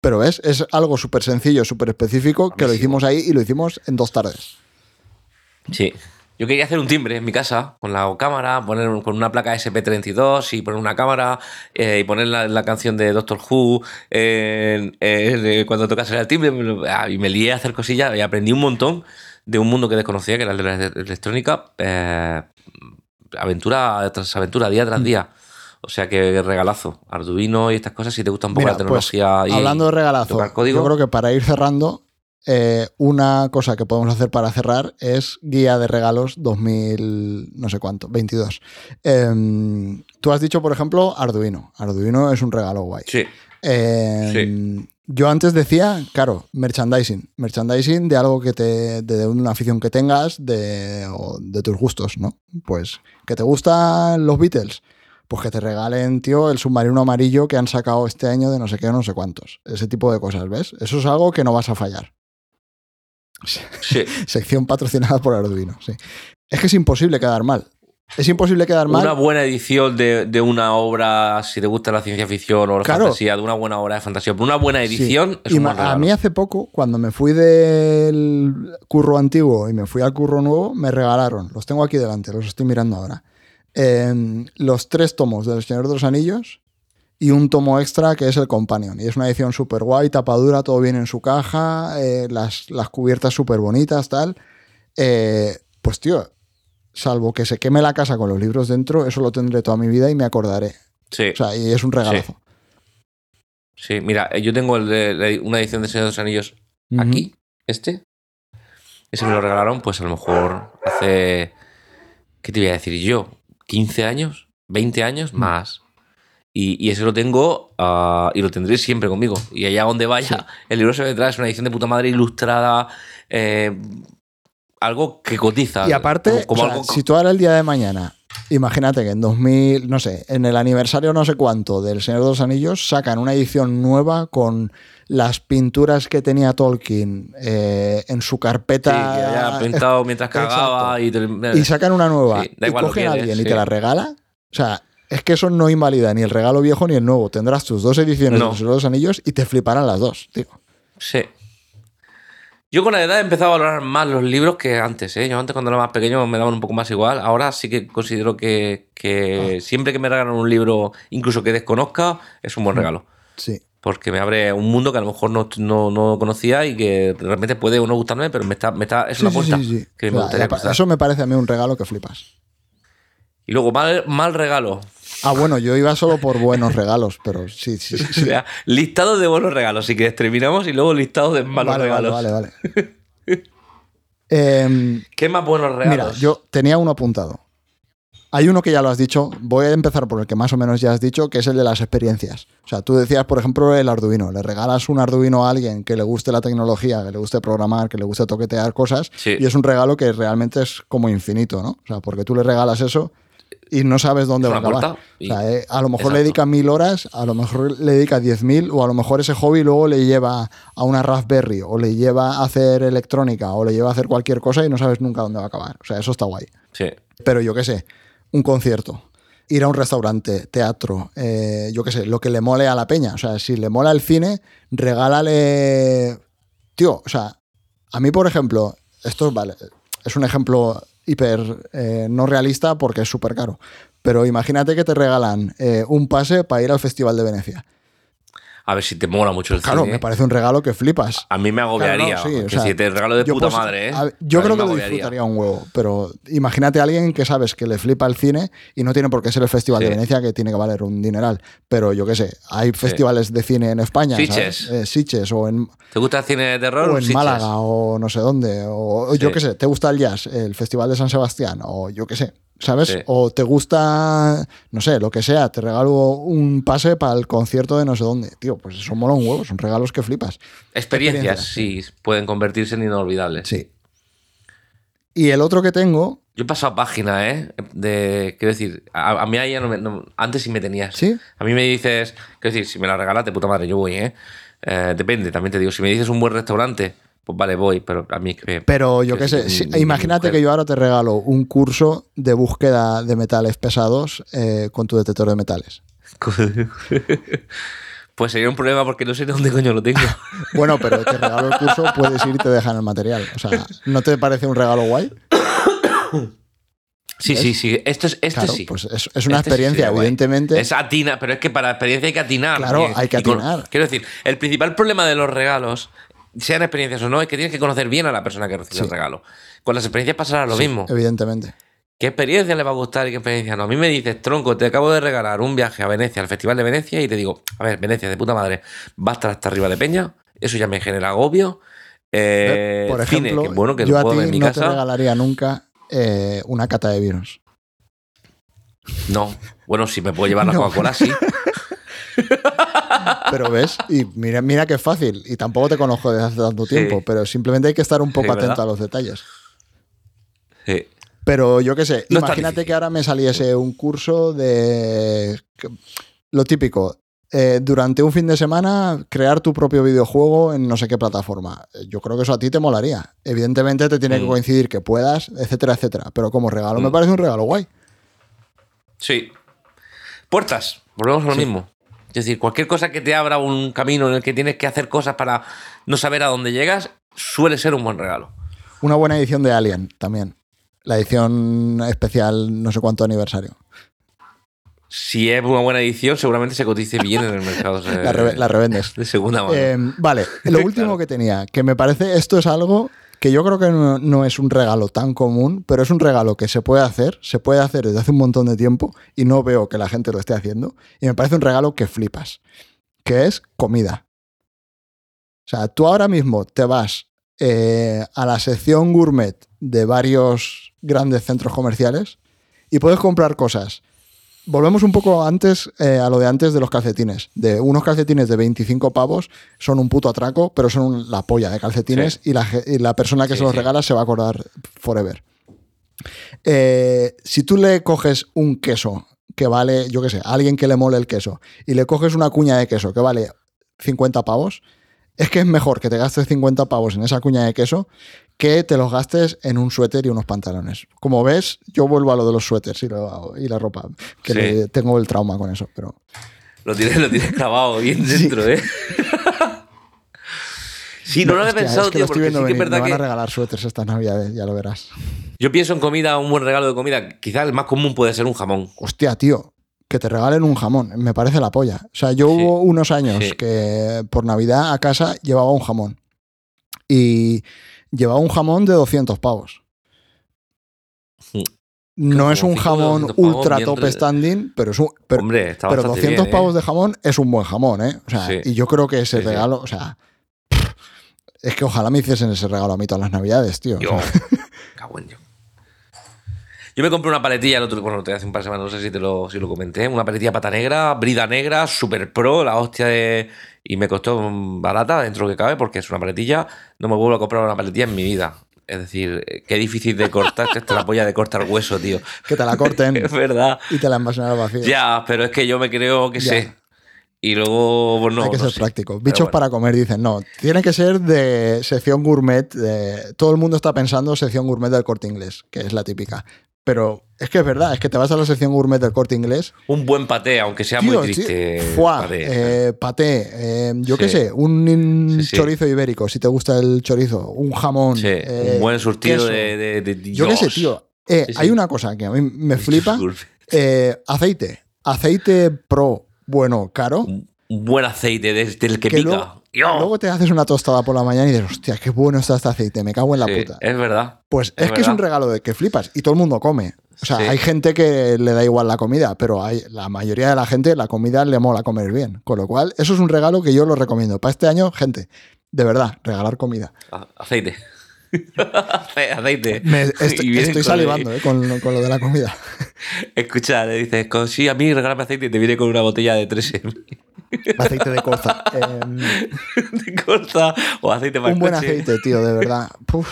Pero ves, es algo súper sencillo, súper específico que lo hicimos ahí y lo hicimos en dos tardes. Sí. Yo quería hacer un timbre en mi casa con la cámara, poner con una placa SP32 y poner una cámara eh, y poner la, la canción de Doctor Who eh, eh, cuando tocase el timbre ah, y me lié a hacer cosillas y aprendí un montón de un mundo que desconocía, que era el de la electrónica. eh, aventura tras aventura, día Mm. tras día. O sea que regalazo. Arduino y estas cosas, si te gusta un poco Mira, la tecnología. y- Hablando de regalazo, código. yo creo que para ir cerrando, eh, una cosa que podemos hacer para cerrar es guía de regalos 2000, no sé cuánto, 22. Em, tú has dicho, por ejemplo, Arduino. Arduino es un regalo guay. Sí. Em, Yo antes decía, claro, merchandising. Merchandising de algo que te. de una afición que tengas, de, o de tus gustos, ¿no? Pues que te gustan los Beatles. Pues que te regalen, tío, el submarino amarillo que han sacado este año de no sé qué, no sé cuántos. Ese tipo de cosas, ¿ves? Eso es algo que no vas a fallar. Sí. Sección patrocinada por Arduino, sí. Es que es imposible quedar mal. Es imposible quedar mal. Una buena edición de, de una obra, si te gusta la ciencia ficción o la Claro. fantasía, de una buena obra de fantasía. Pero una buena Sí. edición es Y un a mí hace poco, cuando me fui del curro antiguo y me fui al curro nuevo, me regalaron, los tengo aquí delante, los estoy mirando ahora, em, los tres tomos del Señor de los Anillos y un tomo extra que es el Companion. Y es una edición súper guay, tapadura, todo bien en su caja, eh, las, las cubiertas súper bonitas, tal. Eh, pues tío, salvo que se queme la casa con los libros dentro, eso lo tendré toda mi vida y me acordaré. Sí, O sea, y es un regalazo. sí. Mira, eh, yo tengo el de- la- una edición de Señor de los Anillos aquí, este. Ese me lo regalaron, pues a lo mejor hace. ¿Qué te voy a decir yo? ¿15 años? ¿20 años? Más. Y, y ese lo tengo ah, y lo tendré siempre conmigo. Y allá donde vaya, el libro se vendrá, es una edición de puta madre ilustrada. eh, algo que cotiza. Y aparte, como o sea, algo- si tú ahora el día de mañana, imagínate que en 2000, no sé, en el aniversario no sé cuánto del Señor de los Anillos, sacan una edición nueva con las pinturas que tenía Tolkien eh, en su Sí, carpeta. que haya pintado mientras cagaba y, te- y sacan una nueva Sí, da y igual cogen a que alguien eres, y te sí. la regala. O sea, es que eso no invalida ni el regalo viejo ni el nuevo. Tendrás tus dos ediciones No. de los Anillos y te fliparán las dos, tío. Sí. Yo con la edad he empezado a valorar más los libros que antes, ¿eh? Yo antes cuando era más pequeño me daban un poco más igual. Ahora sí que considero que, que Ah. siempre que me regalan un libro, incluso que desconozca, es un buen regalo. Sí. Porque me abre un mundo que a lo mejor no, no, no conocía y que realmente puede o no gustarme, pero me está, me está, es Sí, una sí, puerta sí, sí. que me gustaría eso me parece a mí un regalo que flipas. Y luego, mal, mal regalo. Ah, bueno, yo iba solo por buenos regalos, pero sí, sí, sí. O sea, listado de buenos regalos. Si quieres, terminamos y luego listado de malos vale, regalos. Vale, vale, vale. Em, ¿Qué más buenos regalos? mira, yo tenía uno apuntado. Hay uno que ya lo has dicho, voy a empezar por el que más o menos ya has dicho, que es el de las experiencias. O sea, tú decías, por ejemplo, el Arduino. Le regalas un Arduino a alguien que le guste la tecnología, que le guste programar, que le guste toquetear cosas, Sí. y es un regalo que realmente es como infinito, ¿no? O sea, porque tú le regalas eso y no sabes dónde va a acabar. y- O sea, eh, a lo mejor le dedica mil horas, a lo mejor le dedica diez mil, o a lo mejor ese hobby luego le lleva a una Raspberry, o le lleva a hacer electrónica, o le lleva a hacer cualquier cosa y no sabes nunca dónde va a acabar. O sea, eso está guay. Sí. Pero yo qué sé, un concierto, ir a un restaurante, teatro, eh, yo qué sé, lo que le mole a la peña. O sea, si le mola el cine, regálale. Tío, o sea, a mí, por ejemplo, esto vale, es un ejemplo hiper eh, no realista porque es súper caro. Pero imagínate que te regalan eh, un pase para ir al Festival de Venecia. A ver si te mola mucho el Claro, cine. me parece un regalo que flipas. A mí me agobiaría. Claro, no, sí, o sea, si te regalo de puta pues, madre, ¿eh? a yo A creo que lo disfrutaría un huevo, pero imagínate a alguien que sabes que le flipa el cine y no tiene por qué ser el Festival Sí. de Venecia que tiene que valer un dineral. Pero yo qué sé, hay festivales de cine en España. ¿sabes? Eh, Sitges o en, ¿Te gusta el cine de terror? o en Sitges. Málaga o no sé dónde. O, yo qué sé, ¿te gusta el jazz? El Festival de San Sebastián o yo qué sé. ¿Sabes? Sí. O te gusta, no sé, lo que sea, te regalo un pase para el concierto de no sé dónde. Tío, pues eso mola un huevo, son regalos que flipas. Experiencias, sí, pueden convertirse en inolvidables. Sí. Y el otro que tengo, Yo he pasado página, ¿eh? De, quiero decir, a, a mí ahí ya no me, no- antes sí me tenías. ¿Sí? A mí me dices, quiero decir, si me la regalas de puta madre, yo voy, ¿eh? Eh, Depende, también te digo, si me dices un buen restaurante, pues vale, voy, pero a mí es que... Pero yo qué sé, mi- si- mi- mi imagínate que yo ahora te regalo un curso de búsqueda de metales pesados eh, con tu detector de metales. Pues sería un problema porque no sé dónde coño lo tengo. Bueno, pero te regalo el curso, puedes ir y te dejan el material. O sea, ¿no te parece un regalo guay? Sí, sí, sí. Esto es, este Claro, sí. pues es, es una Este experiencia, evidentemente. Es atina, pero es que para experiencia hay que atinar. Claro, hay que con- atinar. quiero decir, el principal problema de los regalos, sean experiencias o no, es que tienes que conocer bien a la persona que recibe Sí. el regalo. Con las experiencias pasará lo Sí, mismo. Evidentemente. ¿Qué experiencia le va a gustar y qué experiencia no? A mí me dices, tronco, te acabo de regalar un viaje a Venecia, al Festival de Venecia, y te digo, a ver, Venecia, de puta madre, va a estar hasta arriba de Peña, eso ya me genera agobio. Eh, Por cine, ejemplo, que bueno, que yo a ti en mi no te casa. regalaría nunca eh, una cata de vinos. No, bueno, si me puedo llevar la No. Coca-Cola, sí. Pero ves, y mira, mira que es fácil. Y tampoco te conozco desde hace tanto Sí. tiempo, pero simplemente hay que estar un poco Sí, ¿verdad? atento a los detalles. Sí. Pero yo qué sé, No imagínate que ahora me saliese un curso de lo típico. eh, durante un fin de semana, crear tu propio videojuego en no sé qué plataforma. Eh, Yo creo que eso a ti te molaría. Evidentemente te tiene que Mm. coincidir que puedas, etcétera, etcétera. Pero como regalo me Mm. parece un regalo guay. Sí. Puertas, volvemos a lo mismo. Es decir, cualquier cosa que te abra un camino en el que tienes que hacer cosas para no saber a dónde llegas, suele ser un buen regalo. Una buena edición de Alien también. La edición especial, no sé cuánto aniversario. Si es una buena edición, seguramente se cotice bien en el mercado La, re- la revendes. de segunda mano. Eh, vale, lo último Claro. que tenía, que me parece, esto es algo que yo creo que no, es un regalo tan común, pero es un regalo que se puede hacer, se puede hacer desde hace un montón de tiempo y no veo que la gente lo esté haciendo. Y me parece un regalo que flipas, que es comida. O sea, tú ahora mismo te vas eh, a la sección gourmet de varios grandes centros comerciales y puedes comprar cosas volvemos un poco antes eh, a lo de antes de los calcetines. De unos calcetines de 25 pavos son un puto atraco, pero son un- la polla de calcetines Sí. y, la, y la persona que Sí, se los sí. regala se va a acordar forever. Eh, si tú le coges un queso que vale, yo qué sé, a alguien que le mole el queso, y le coges una cuña de queso que vale 50 pavos, es que es mejor que te gastes 50 pavos en esa cuña de queso que te los gastes en un suéter y unos pantalones. Como ves, yo vuelvo a lo de los suéteres y, lo- y la ropa, que Sí. le- tengo el trauma con eso, pero... Lo tienes, lo tienes clavado bien dentro, ¿eh? sí, no, lo había pensado, es que tío, porque sí que es venir, me verdad van a regalar suéteres estas navidades, ya lo verás. yo pienso en comida, un buen regalo de comida. Quizás el más común puede ser un jamón. Hostia, tío, que te regalen un jamón, me parece la polla. O sea, yo Sí, hubo unos años sí. que por Navidad a casa llevaba un jamón. Y llevaba un jamón de 200 pavos. Mm. No es un jamón 200 pavos, ultra bien top standing, pero es un... Pero, Hombre, está pero bastante 200 bien, ¿eh? pavos de jamón es un buen jamón, ¿eh? O sea, Sí. y yo creo que ese Sí, sí. regalo, o sea... Es que ojalá me hiciesen ese regalo a mí todas las navidades, tío. O Yo, sea, cago en yo. Yo me compré una paletilla el otro bueno, hace un par de semanas, no sé si te lo, si lo comenté, una paletilla pata negra, brida negra, super pro, la hostia de... Y me costó barata dentro que cabe porque es una paletilla. No me vuelvo a comprar una paletilla en mi vida. Es decir, eh, qué difícil de cortar, esta la polla de cortar hueso, tío. Que te la corten. es verdad. Y te la envasen al vacío. Ya, pero es que yo me creo que Ya. sé. Y luego, pues no. Hay que no ser sé. práctico. Bichos bueno. para comer, dicen. No, tiene que ser de sección gourmet. de- todo el mundo está pensando sección gourmet del corte inglés, que es la típica. Pero es que es verdad, es que te vas a la sección gourmet del corte inglés. Un buen paté, aunque sea tío, muy triste. tío, paté. eh, paté, eh, yo qué sé, un in- Sí, sí. chorizo ibérico, si te gusta el chorizo, un jamón. Sí, eh, un buen surtido de, de, Yo qué sé, tío. Eh. Hay una cosa que a mí me flipa. Eh, aceite. Aceite pro, bueno, caro. Un buen aceite desde el que, que pica. luego, Dios. luego te haces una tostada por la mañana y dices, hostia, qué bueno está este aceite, me cago en la Sí, puta. Es verdad. Pues es es, que es un regalo de que flipas y todo el mundo come. O sea, Sí. hay gente que le da igual la comida, pero hay, la mayoría de la gente la comida le mola comer bien. Con lo cual, eso es un regalo que yo lo recomiendo. Para este año, gente, de verdad, regalar comida. Aceite. Ace- aceite. Me- estoy salivando eh, con, con lo de la comida. Escucha, le dices, "Co- sí, a mí regálame aceite y te viene con una botella de 3 Aceite de colza. Em, de corta o aceite para un buen coche. aceite, tío, de verdad. Puf.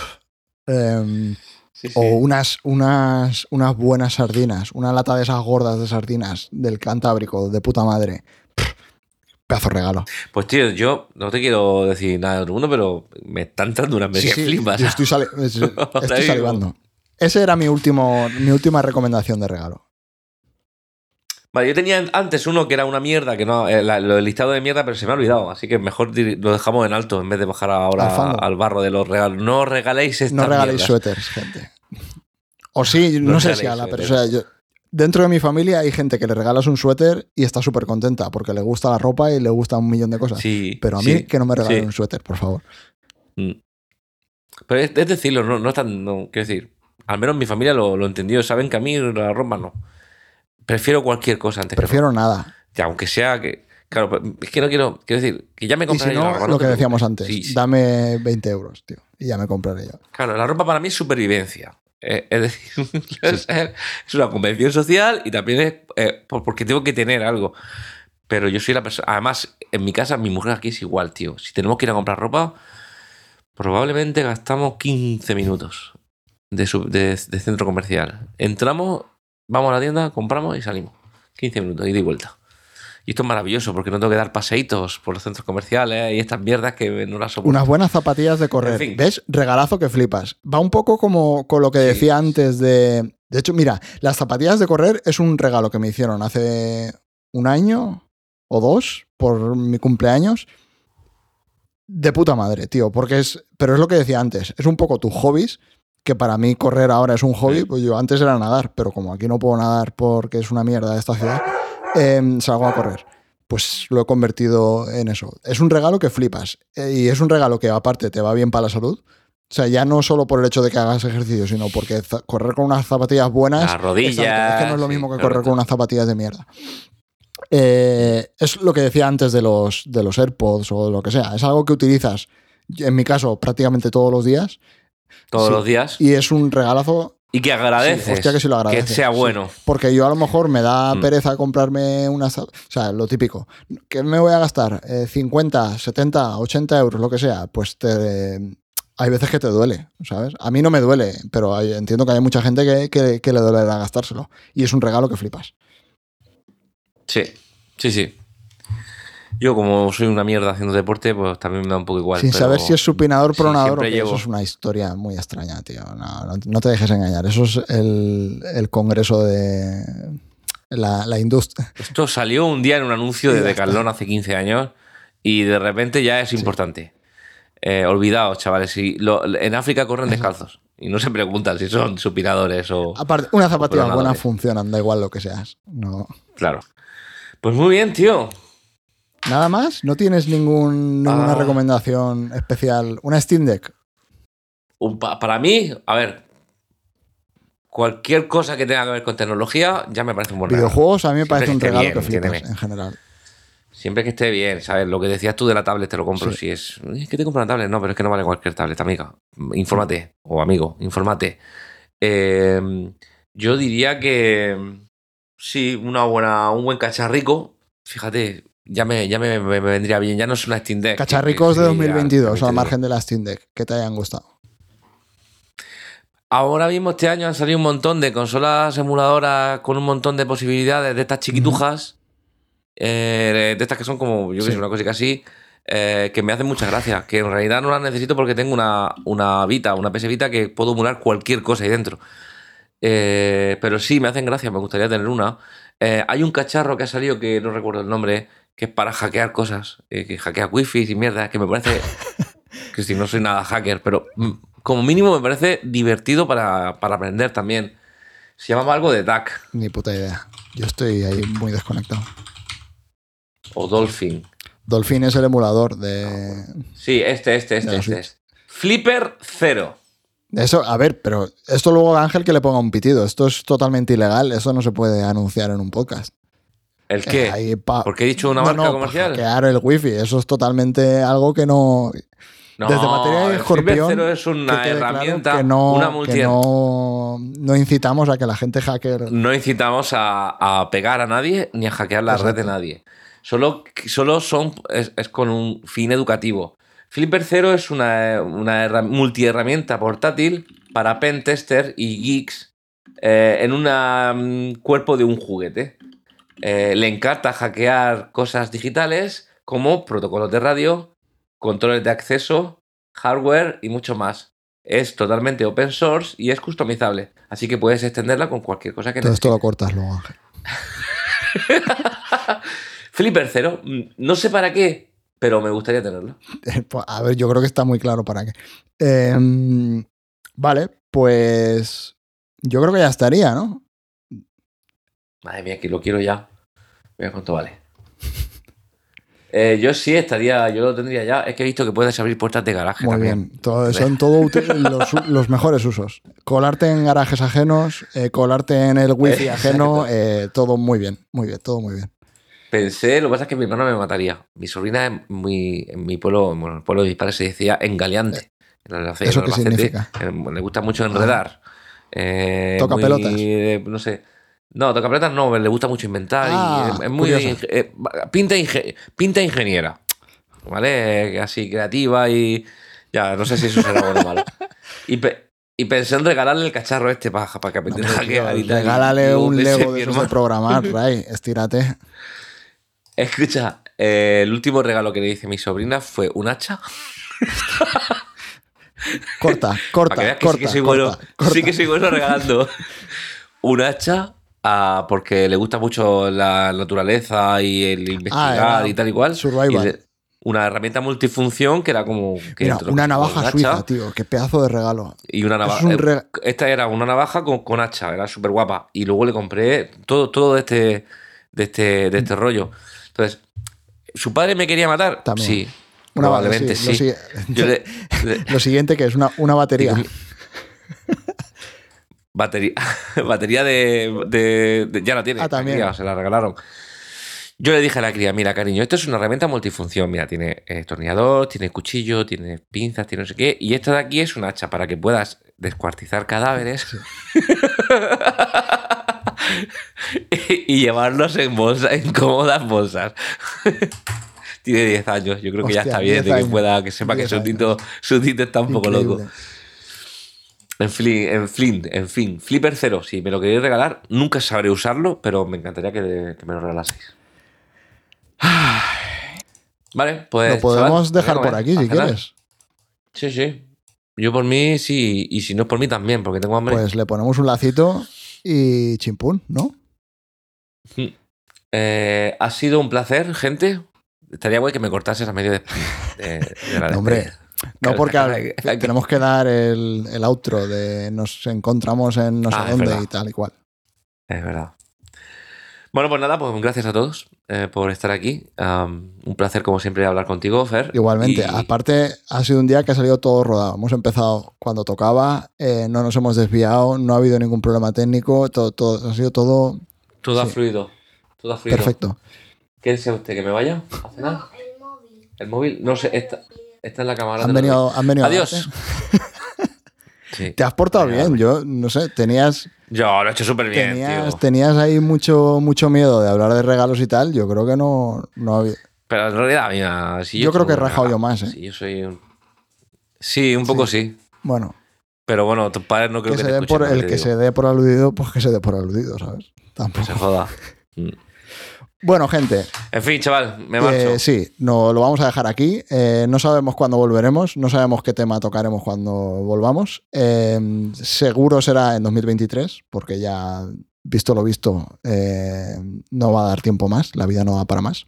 Em, Sí, sí. O unas, unas, unas buenas sardinas, una lata de esas gordas de sardinas del Cantábrico, de puta madre. Pedazo regalo. Pues tío, yo no te quiero decir nada de otro mundo, pero me están entrando unas medias sí, flipas. yo estoy, sali- estoy salivando. Ese era mi último, mi última recomendación de regalo. Vale, yo tenía antes uno que era una mierda, que no, eh, la- lo del listado de mierda, pero se me ha olvidado. Así que mejor lo dejamos en alto en vez de bajar ahora Al barro de los regalos. No regaléis estas No regaléis mierdas. suéteres, gente. O sí, no, No sé si regaléis ala, pero dentro de mi familia hay gente que le regalas un suéter y está súper contenta porque le gusta la ropa y le gusta un millón de cosas. Sí, pero a mí sí, que no me regalen sí. un suéter, por favor. Mm. Pero es, es decirlo, no, no es tan. No, quiero decir, al menos mi familia lo, lo entendió. Saben que a mí la ropa no. Prefiero cualquier cosa antes que Prefiero nada. ropa. Ya, aunque sea que. Claro, es que no quiero. Quiero decir, que ya me Y compraré si la ropa, lo que decíamos antes, dame 20 euros, tío, y ya me compraré yo. Claro, la ropa para mí es supervivencia. Eh, es decir, es, una convención social y también es eh, por- porque tengo que tener algo. Pero yo soy la persona. Además, en mi casa, mi mujer aquí es igual, tío. Si tenemos que ir a comprar ropa, probablemente gastamos 15 minutos de- de centro comercial. Entramos, vamos a la tienda, compramos y salimos. 15 minutos, ida y vuelta. Y esto es maravilloso porque no tengo que dar paseitos por los centros comerciales y estas mierdas que no las soporto. Unas buenas zapatillas de correr. En fin. ¿Ves? Regalazo que flipas. Va un poco como con lo que Sí. decía antes de... De hecho, mira, las zapatillas de correr es un regalo que me hicieron hace un año o dos por mi cumpleaños. De puta madre, tío. Porque es... Pero es lo que decía antes. Es un poco tus hobbies. Que para mí correr ahora es un hobby. Sí. Pues yo antes era nadar. Pero como aquí no puedo nadar porque es una mierda esta ciudad, em, salgo a correr. Pues lo he convertido en eso. Es un regalo que flipas. Eh, Y es un regalo que aparte te va bien para la salud. O sea, ya no solo por el hecho de que hagas ejercicio, sino porque correr con unas zapatillas buenas. Las rodillas, es que no es lo mismo que correr con unas zapatillas de mierda. Eh, es lo que decía antes de los, de los AirPods o lo que sea. Es algo que utilizas, en mi caso, prácticamente todos los días. todos Sí. los días. Y es un regalazo Y que agradeces. Sí, hostia, que sí lo agradeces, sea sí. bueno. porque yo a lo mejor me da Mm. pereza comprarme unas... O sea, lo típico. ¿Qué me voy a gastar? Eh, 50, 70, 80 euros, lo que sea. Pues te... Hay veces que te duele, ¿sabes? A mí no me duele, pero hay- entiendo que hay mucha gente que, que, que le duele gastárselo. Y es un regalo que flipas. Sí, sí, sí. Yo, como soy una mierda haciendo deporte, pues también me da un poco igual. Sin pero saber si es supinador, pronador o llevo- Eso es una historia muy extraña, tío. No, no- no te dejes engañar. Eso es el, el congreso de la, la industria. Esto salió un día en un anuncio de Decathlon hace 15 años y de repente ya es importante. Eh, olvidaos, chavales. Si lo- en África corren descalzos y no se preguntan si son supinadores o. Aparte, unas zapatillas pronadores. buenas funcionan, da igual lo que seas. No. Claro. Pues muy bien, tío. ¿Nada más? ¿No tienes ningún, ninguna Ah. recomendación especial? ¿Una Steam Deck? Un pa- para mí, a ver, cualquier cosa que tenga que ver con tecnología ya me parece un buen regalo. Videojuegos a mí me Siempre parece un regalo bien, que flipas en general. Siempre que esté bien, ¿sabes? Lo que decías tú de la tablet te lo compro. Sí. Si es, es que te compro una tablet, no, pero es que no vale cualquier tablet, amiga. Infórmate, o amigo, infórmate. Eh, Yo diría que sí, una buena, un buen cacharrico. Fíjate, ya me, ya me, me- me vendría bien. Ya no es una Steam Deck. Cacharricos de Sí, ya, 2022, al margen de la Steam Deck, que te hayan gustado. Ahora mismo este año han salido un montón de consolas emuladoras con un montón de posibilidades de estas chiquitujas, eh, de estas que son como, yo qué Sí. sé, una cosita así, eh, que me hacen muchas gracias, que en realidad no las necesito porque tengo una, una Vita, una PS Vita que puedo emular cualquier cosa ahí dentro. Eh, pero sí, me hacen gracia, me gustaría tener una. Hay un cacharro que ha salido que no recuerdo el nombre, que es para hackear cosas, eh, que hackea wifi y mierda, que me parece que si no soy nada hacker, pero mm, como mínimo me parece divertido para, para aprender también. Se llamaba algo de DAC Ni puta idea. Yo estoy ahí muy desconectado. o Dolphin. Dolphin es el emulador de. Sí, este, este, este, este. Este. Flipper Zero. Eso, a ver, pero esto luego Ángel que le ponga un pitido. Esto es totalmente ilegal. Eso no se puede anunciar en un podcast. ¿El Eh, qué? ahí pa- ¿Porque he dicho una No, marca no, comercial? hackear el wifi. Eso es totalmente algo que no. No, Desde materia de escorpión. Es que una claro herramienta, que no, una que multi. no, no incitamos a que la gente hacker. No incitamos a, a pegar a nadie ni a hackear la red de nadie. Solo, solo son, es, es con un fin educativo. Flipper Zero es una, una herra- multiherramienta portátil para pentester y geeks eh, en un cuerpo de un juguete. Eh, le encanta hackear cosas digitales como protocolos de radio, controles de acceso, hardware y mucho más. Es totalmente open source y es customizable, así que puedes extenderla con cualquier cosa que Todo esto necesites. lo cortas luego, Ángel. Flipper Zero, mm, no sé para qué, pero me gustaría tenerlo. Pues, A ver, yo creo que está muy claro para qué. Eh, vale, pues. Yo creo que ya estaría, ¿no? Madre mía, que lo quiero ya. Mira cuánto vale. Eh, yo sí estaría, yo lo tendría ya. Es que he visto que puedes abrir puertas de garaje Muy también. bien. Todo, son todo útil- los, los mejores usos. Colarte en garajes ajenos, eh, colarte en el wifi ajeno, eh, todo muy bien, muy bien, todo muy bien. Pensé, lo que pasa es que mi hermano me mataría. Mi sobrina es muy, en mi pueblo, bueno, en el pueblo de mis padres se decía engaleante. En Albace- ¿Eso en qué Albacete, significa? le gusta mucho enredar. Eh, ¿Toca muy, pelotas? no sé. No, toca pelotas no, le gusta mucho inventar. y Ah, es, es muy. inge- eh, pinta, inge- pinta ingeniera. ¿Vale? Así creativa y. Ya, no sé si eso será bueno o malo. Y, pe- y pensé en regalarle el cacharro este para, para que No, aprendiera a y tal. regálale un Lego de esos de programar, Ray, estírate. Escucha, eh, el último regalo que le hice a mi sobrina fue un hacha. Corta, Para corta, que veas que corta, sí que soy corta, bueno, corta. sí que soy bueno regalando un hacha porque le gusta mucho la naturaleza y el investigar era y tal y cual. survival. Y una herramienta multifunción que era como que Mira, una navaja hacha suiza, tío, qué pedazo de regalo. y una navaja. es un re- Esta era una navaja con, con hacha, era súper guapa. Y luego le compré todo, todo de este, de este, de este rollo. Entonces, ¿su padre me quería matar? También. Sí. Una probablemente sí, lo sí. sigue- Yo le- le- Lo siguiente que es una, una batería. Batería, batería de, de- de- Ya la tiene. Ah, la también. cría, se la regalaron. Yo le dije a la cría, mira, cariño, esto es una herramienta multifunción. Mira, tiene eh, tornillador, tiene cuchillo, tiene pinzas, tiene no sé qué. Y esto de aquí es un hacha para que puedas descuartizar cadáveres y, y llevarlos en bolsas, en cómodas bolsas. tiene 10 años. Yo creo que ya está bien 10 de que pueda, que sepa que 10 su tito, su tito está un poco Increíble. loco. En fin, en fin, en fin. Flipper Zero, si me lo queréis regalar, nunca sabré usarlo, pero me encantaría que, que me lo regalaseis. Vale, pues. Lo podemos chaval, dejar por aquí a si quieres. Sí, sí. Yo por mí sí, y si no es por mí también, porque tengo hambre. Pues le ponemos un lacito y chimpún, ¿no? Eh, ha sido un placer, gente. Estaría guay que me cortases a medio de, de- de la No, hombre. No, porque al- tenemos que dar el, el outro de nos encontramos en no sé Ah, es dónde y tal y cual. Es verdad. Bueno, pues nada, pues gracias a todos eh, por estar aquí. Un placer, como siempre, hablar contigo, Fer. Igualmente, Y- aparte ha sido un día que ha salido todo rodado. Hemos empezado cuando tocaba, eh, no nos hemos desviado, no ha habido ningún problema técnico, todo, todo- ha sido todo Todo ha fluido. Todo ha fluido. perfecto. ¿Qué desea usted? ¿Que me vaya a cenar? No, el móvil. ¿El móvil? No sé, está, está en la cámara. Han venido, han venido a Adiós. Sí. Te has portado bien, yo no sé, tenías, Yo lo he hecho súper bien, tenías, tío. tenías ahí mucho, mucho miedo de hablar de regalos y tal. Yo creo que no, no había. Pero en realidad, mira, si yo, Yo creo que he rajado yo más, ¿eh? Sí, yo soy un... Sí, un poco sí. Bueno, Pero bueno, tus padres no creo que que, se te por, el que digo. se dé por aludido, pues que se dé por aludido, ¿sabes? Tampoco. Se joda. Bueno, gente, En fin, chaval, me marcho. Eh, sí, no, lo vamos a dejar aquí. Eh, no sabemos cuándo volveremos, no sabemos qué tema tocaremos cuando volvamos. Eh, seguro será en 2023, porque ya, visto lo visto, no va a dar tiempo más, la vida no da para más.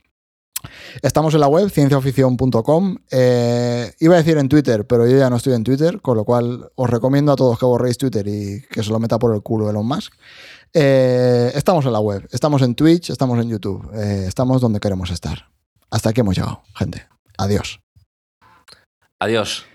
Estamos en la web, cienciaoficción.com. Eh, iba a decir en Twitter, pero yo ya no estoy en Twitter, con lo cual os recomiendo a todos que borréis Twitter y que se lo meta por el culo Elon Musk. Eh, estamos en la web, estamos en Twitch, estamos en YouTube, eh, estamos donde queremos estar. Hasta aquí hemos llegado, gente. Adiós. Adiós.